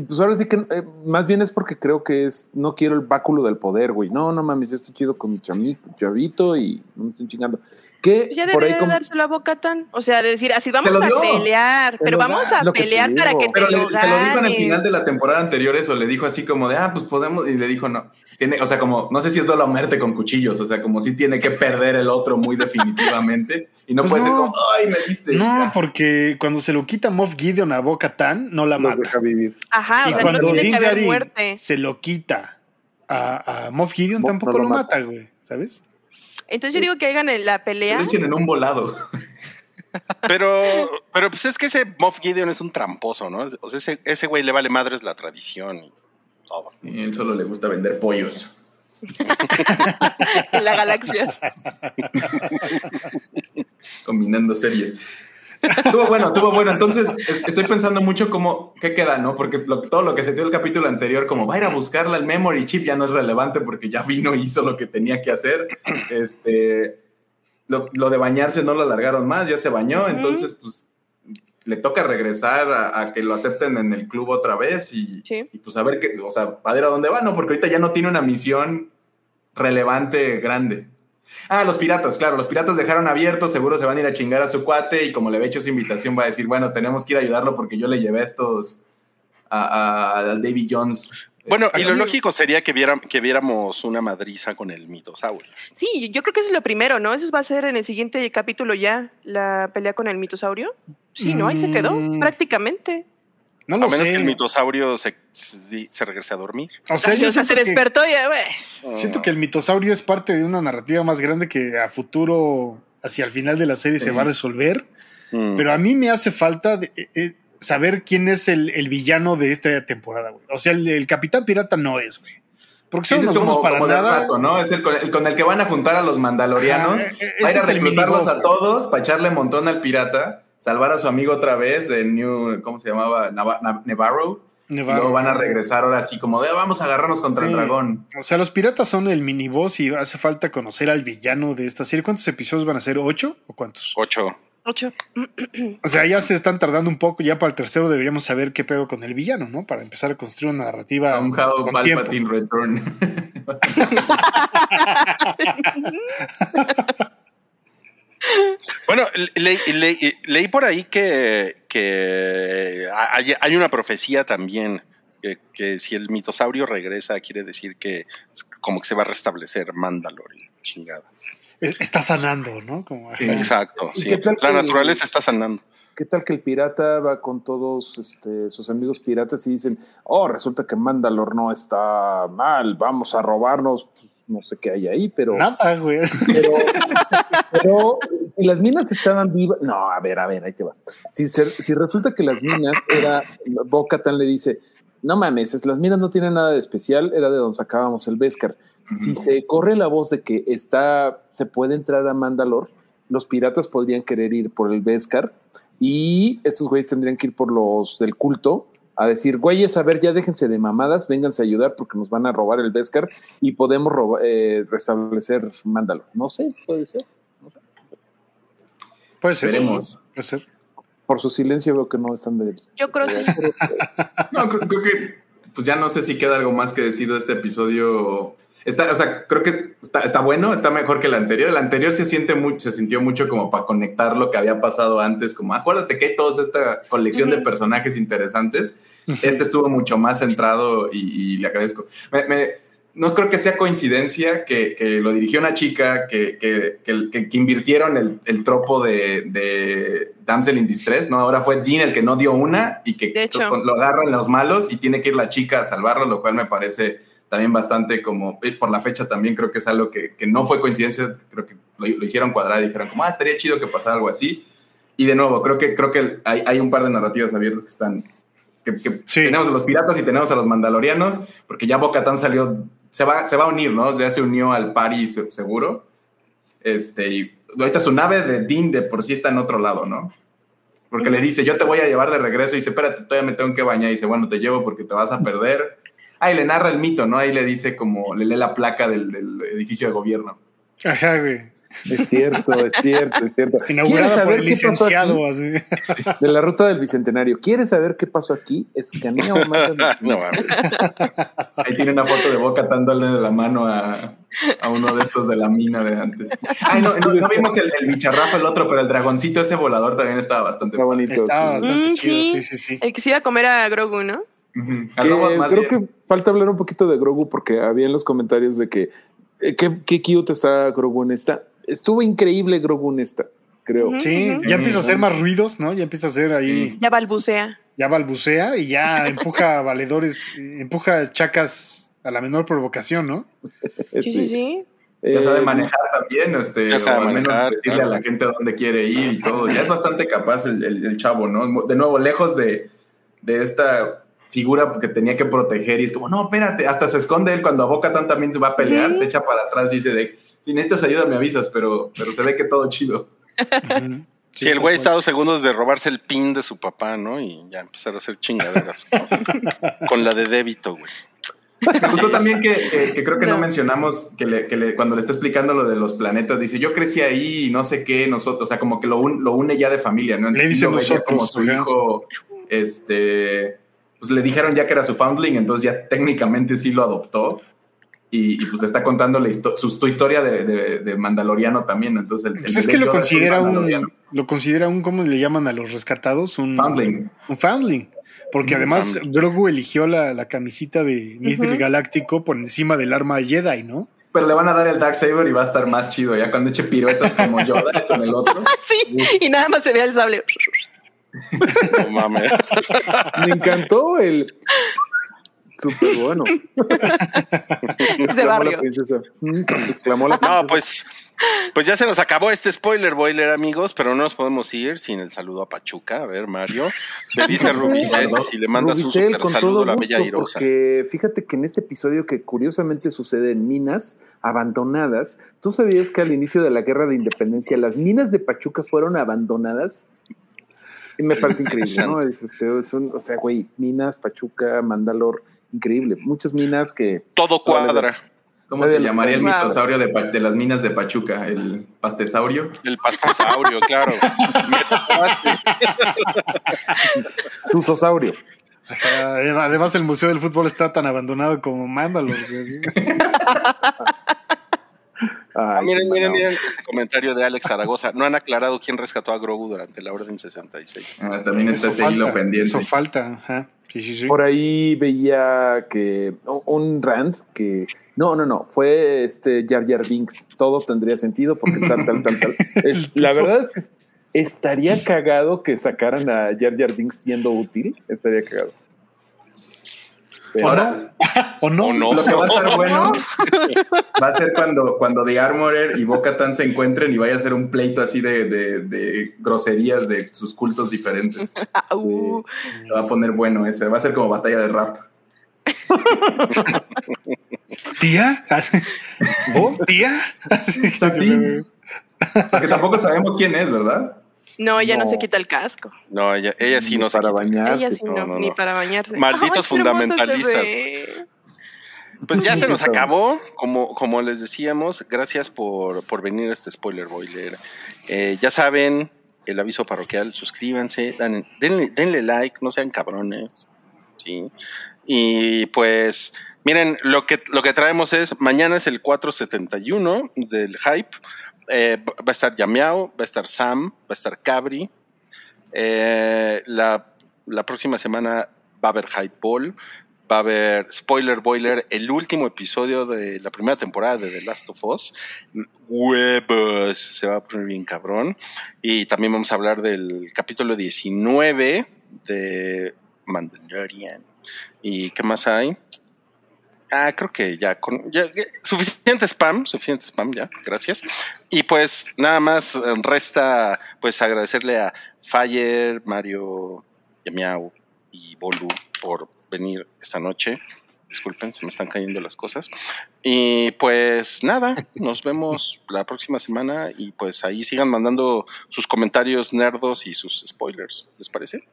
Pues ahora sí que eh, más bien es porque creo que es, no quiero el báculo del poder, güey. No, no mames, yo estoy chido con mi chami- chavito y no me estén chingando. Que Ya por ahí debería como- dárselo a Bocatán. O sea, de decir, así vamos a dio. pelear, pero vamos da, a pelear para que Pero te le- lo se lo dijo en el final de la temporada anterior eso, le dijo así como de, ah, pues podemos, y le dijo no. Tiene, o sea, como, no sé si es duelo a muerte con cuchillos, o sea, como si tiene que perder el otro muy definitivamente. [LAUGHS] Y no Pues puede ser no. como, ay, me diste. No, Ya. porque cuando se lo quita Moff Gideon a Boca Tan, no la los mata. deja vivir. Ajá, y o sea, no cuando tiene Din que haber muerte. se lo quita a, a Moff Gideon, tampoco no lo lo mata. güey, ¿sabes? Entonces yo digo que hagan en la Que pelea. lo echen en un volado. Pero, pero pues es que ese Moff Gideon es un tramposo, ¿no? O sea, ese, ese güey le vale madres la tradición y todo. Y él solo le gusta vender pollos. [LAUGHS] en la galaxia. combinando series. Estuvo bueno, estuvo bueno. Entonces, es- estoy pensando mucho como, ¿qué queda, no? Porque lo- todo lo que se dio el capítulo anterior, como va a ir a buscarla el memory chip, ya no es relevante porque ya vino y hizo lo que tenía que hacer. Este, lo, lo de bañarse no lo alargaron más, ya se bañó, entonces, pues, le toca regresar a, a que lo acepten en el club otra vez y, Sí. y, pues a ver qué, o sea, a ver a dónde va, ¿no? Porque ahorita ya no tiene una misión relevante grande. Ah, los piratas, claro, los piratas dejaron abierto, seguro se van a ir a chingar a su cuate y como le había hecho esa invitación va a decir, bueno, tenemos que ir a ayudarlo porque yo le llevé estos a, a- Davy Jones. Bueno, Este, y lo lógico sería que, viera- que viéramos una madriza con el mitosaurio. Sí, yo creo que eso es lo primero, ¿no? Eso va a ser en el siguiente capítulo ya, la pelea con el mitosaurio. Sí, ¿no? Ahí se quedó, Mm. prácticamente. No A menos sé. que el mitosaurio se, se, se regrese a dormir. O sea, Ay, yo o sea, se despertó y ya, güey. siento que el mitosaurio es parte de una narrativa más grande que a futuro, hacia el final de la serie, se va a resolver. Mm. Pero a mí me hace falta de- eh, eh, saber quién es el, el villano de esta temporada, güey. O sea, el, el Capitán Pirata no es, güey. Porque Sí, son es como, para como nada. rato, ¿no? Es el con, el con el que van a juntar a los mandalorianos. E- va a ir a reclutarlos a todos para echarle montón al pirata, salvar a su amigo otra vez de New, ¿cómo se llamaba? Nava- Na- Nevarro. Y Nevarro. luego van a regresar ahora así como de "Ah, vamos a agarrarnos contra el Sí. dragón. O sea, los piratas son el miniboss y hace falta conocer al villano de esta serie. ¿Cuántos episodios van a ser? ¿Ocho o cuántos? Ocho. Ocho. O sea, ya se están tardando un poco. Ya para el tercero deberíamos saber qué pedo con el villano, ¿no? Para empezar a construir una narrativa. Somehow con tiempo. Palpatine Return. [LAUGHS] Bueno, le- le- leí por ahí que, que hay, hay una profecía también, que, que si el mitosaurio regresa quiere decir que como que se va a restablecer Mandalorian. Chingada. Está sanando, ¿no? Como, Sí. [LAUGHS] Exacto, ¿Y sí. La que- naturaleza está sanando. ¿Qué tal que el pirata va con todos este, sus amigos piratas y dicen, oh, resulta que Mandalor no está mal, vamos a robarnos, pues, no sé qué hay ahí, pero, Nada, güey. [LAUGHS] pero, pero si las minas estaban vivas, no, a ver, a ver, ahí te va. Si, se- si resulta que las minas era, Boca Tan le dice, no mames, es- las minas no tienen nada de especial, era de donde sacábamos el Beskar. Si se corre la voz de que está, se puede entrar a Mandalor, los piratas podrían querer ir por el Beskar y estos güeyes tendrían que ir por los del culto a decir, güeyes, a ver, ya déjense de mamadas, vénganse a ayudar porque nos van a robar el Beskar y podemos roba- eh, restablecer Mandalor. No sé, puede ser. Puede ser. Veremos. Puede ser. Por su silencio veo que no están de... Yo creo sí. [LAUGHS] No, creo, creo que pues ya no sé si queda algo más que decir de este episodio. Está, o sea, creo que está, está bueno, está mejor que el anterior. El anterior se siente mucho, se sintió mucho como para conectar lo que había pasado antes, como acuérdate que hay toda esta colección de personajes interesantes. Este estuvo mucho más centrado y, y le agradezco. Me- me- no creo que sea coincidencia que, que lo dirigió una chica, que, que, que- que- que invirtieron el, el tropo de, de Damsel in Distress, ¿no? Ahora fue Jean el que no dio una y que De hecho. lo, agarran los malos y tiene que ir la chica a salvarlo, lo cual me parece también bastante como, eh, por la fecha también creo que es algo que, que no fue coincidencia, creo que lo, lo hicieron cuadrado y dijeron como, ah, estaría chido que pasara algo así. Y de nuevo, creo que, creo que hay, hay un par de narrativas abiertas que están que, que Sí. tenemos a los piratas y tenemos a los mandalorianos, porque ya Bo-Katan salió, se va, se va a unir, ¿no? Ya se unió al pari se- seguro. Este, y ahorita su nave de Dean de por sí está en otro lado, ¿no? Porque le dice, yo te voy a llevar de regreso, y dice, espérate, todavía me tengo que bañar, y dice, bueno, te llevo porque te vas a perder. Ahí le narra el mito, ¿no? Ahí le dice como, le lee la placa del, del edificio de gobierno. Ajá, güey. Es cierto, es cierto, es cierto. ¿Quieres Inaugurada por saber el qué pasó licenciado. Así. De la ruta del Bicentenario. ¿Quieres saber qué pasó aquí? Escanea o manda. [LAUGHS] no mames. Ahí tiene una foto de Boca dándole la mano a, a uno de estos de la mina de antes. Ay, no, no, no vimos el, el el otro, pero el dragoncito ese volador también estaba bastante Está bonito. Estaba sí. bastante Mm, chido, sí. sí, sí, sí. El que se iba a comer a Grogu, ¿no? Más creo bien. que falta hablar un poquito de Grogu porque había en los comentarios de que eh, qué, qué cute está Grogu en esta. Estuvo increíble Grogu en esta, creo. Sí, ya empieza a hacer más ruidos, ¿no? Ya empieza a hacer ahí. Ya balbucea. ya balbucea y ya [LAUGHS] empuja a valedores, eh, empuja chacas a la menor provocación, ¿no? [LAUGHS] Sí, sí, sí. Ya Eh, sabe manejar también, este, Ya sabe o al menos manejar, decirle claro. a la gente dónde quiere ir y todo. Ya es bastante capaz el, el- el chavo, ¿no? De nuevo, lejos de, de esta figura que tenía que proteger y es como, no, espérate, hasta se esconde él cuando Boca Tan también se va a pelear, se echa para atrás y dice de, si necesitas ayuda me avisas, pero, pero se ve que todo chido. Sí, el güey está a dos segundos de robarse el pin de su papá, ¿no? Y ya empezar a hacer chingaderas. [LAUGHS] Con la de débito, güey. Me gustó también que, que- que creo que no, No. mencionamos que, le- que le- cuando le está explicando lo de los planetas, dice, yo crecí ahí y no sé qué, nosotros, o sea, como que lo, un- lo une ya de familia, ¿no? Le Sí dice lo como su hijo, este, pues le dijeron ya que era su foundling, entonces ya técnicamente sí lo adoptó. Y, y, pues le está contando la histo- su, su historia de, de- de Mandaloriano también, ¿no? entonces el, el Pues es que lo considera un, lo considera un, ¿cómo le llaman a los rescatados? Un Foundling. Un foundling. Porque Un además foundling. Grogu eligió la, la camisita de Mithril. Galáctico por encima del arma Jedi, ¿no? Pero le van a dar el Dark Saber y va a estar más chido, ya cuando eche piruetas como [LAUGHS] Yoda con el otro. [LAUGHS] Sí, y nada más se ve el sable. No mames. Me encantó el. Súper bueno. [LAUGHS] Exclamó la princesa. Mm, No, pues, pues ya se nos acabó este spoiler boiler, amigos, pero no nos podemos ir sin el saludo a Pachuca. A ver, Mario, le dice a Rubicel si le mandas un Rubicel, super con saludo a la bella Irosa. Porque fíjate que en este episodio que curiosamente sucede en minas abandonadas, ¿tú sabías que al inicio de la guerra de independencia las minas de Pachuca fueron abandonadas? Y me parece increíble, ¿no? Es, este, es un- o sea, güey, minas, Pachuca, Mandalor, increíble. Muchas minas que Todo cuadra. ¿Cómo se llamaría el mitosaurio de, Pa- de las minas de Pachuca? ¿El pastesaurio? El pastesaurio, claro. [LAUGHS] Susosaurio. Ajá, Además, el Museo del Fútbol está tan abandonado como Mandalor. [LAUGHS] güey. Ay, miren, miren, miren este comentario de Alex Zaragoza. No han aclarado quién rescató a Grogu durante la Orden 66. Ah, también está ese hilo pendiente. Eso falta. Ajá. Sí, sí, sí. Por ahí veía que un rant que no, no, no, fue este Jar Jar Binks. Todo tendría sentido porque tal, tal, tal, tal. [LAUGHS] Es- la verdad es que estaría cagado que sacaran a Jar Jar Binks siendo útil. Estaría cagado. Pero- Ahora, [LAUGHS] ¿O no? ¿O no? lo que va a estar bueno [LAUGHS] va a ser cuando, cuando The Armorer y Bo-Katan se encuentren y vaya a ser un pleito así de, de- de groserías de sus cultos diferentes. [LAUGHS] Au. Se va a poner bueno ese. Va a ser como batalla de rap. ¿Tía? ¿Oh, tía? Satín. Porque tampoco sabemos quién es, ¿verdad? No, ella no. No. se quita el casco. No, ella, ella sí Ni no se para quita ella sí no, no, no, ni para bañarse. [LAUGHS] Malditos Ay, fundamentalistas. Pues ya se nos acabó, como, como les decíamos, gracias por, por venir a este spoiler boiler. Eh, ya saben, el aviso parroquial, suscríbanse, dan- denle, denle like, no sean cabrones. ¿sí? Y pues, miren, lo que, lo que traemos es, mañana es el 471 del hype. Eh, va a estar Yameao, va a estar Sam, va a estar Cabri. Eh, la, la próxima semana va a haber Hype Ball va a haber Spoiler Boiler, el último episodio de la primera temporada de The Last of Us. Huevos, se va a poner bien cabrón. Y también vamos a hablar del capítulo 19 de Mandalorian. ¿Y qué más hay? Ah, creo que ya con ya- ya- suficiente spam, suficiente spam ya, gracias. Y pues nada más eh, resta pues agradecerle a Fire, Mario, Yamiao y Bolu por venir esta noche. Disculpen, se me están cayendo las cosas. Y pues nada, [LAUGHS] nos vemos la próxima semana y pues ahí sigan mandando sus comentarios nerdos y sus spoilers. ¿Les parece?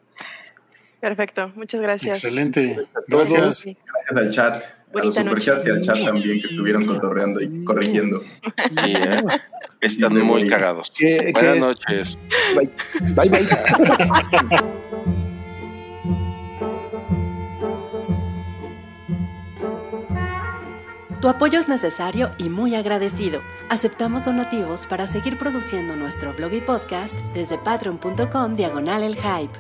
Perfecto, muchas gracias. Excelente. Gracias. Gracias al chat, a los superchats y al chat también que estuvieron cotorreando y corrigiendo. Sí, ¿eh? [LAUGHS] Están muy cagados. ¿Qué- Buenas qué- noches. Bye, bye. bye. Tu apoyo es necesario y muy agradecido. Aceptamos donativos para seguir produciendo nuestro blog y podcast desde patreon.com diagonal el hype.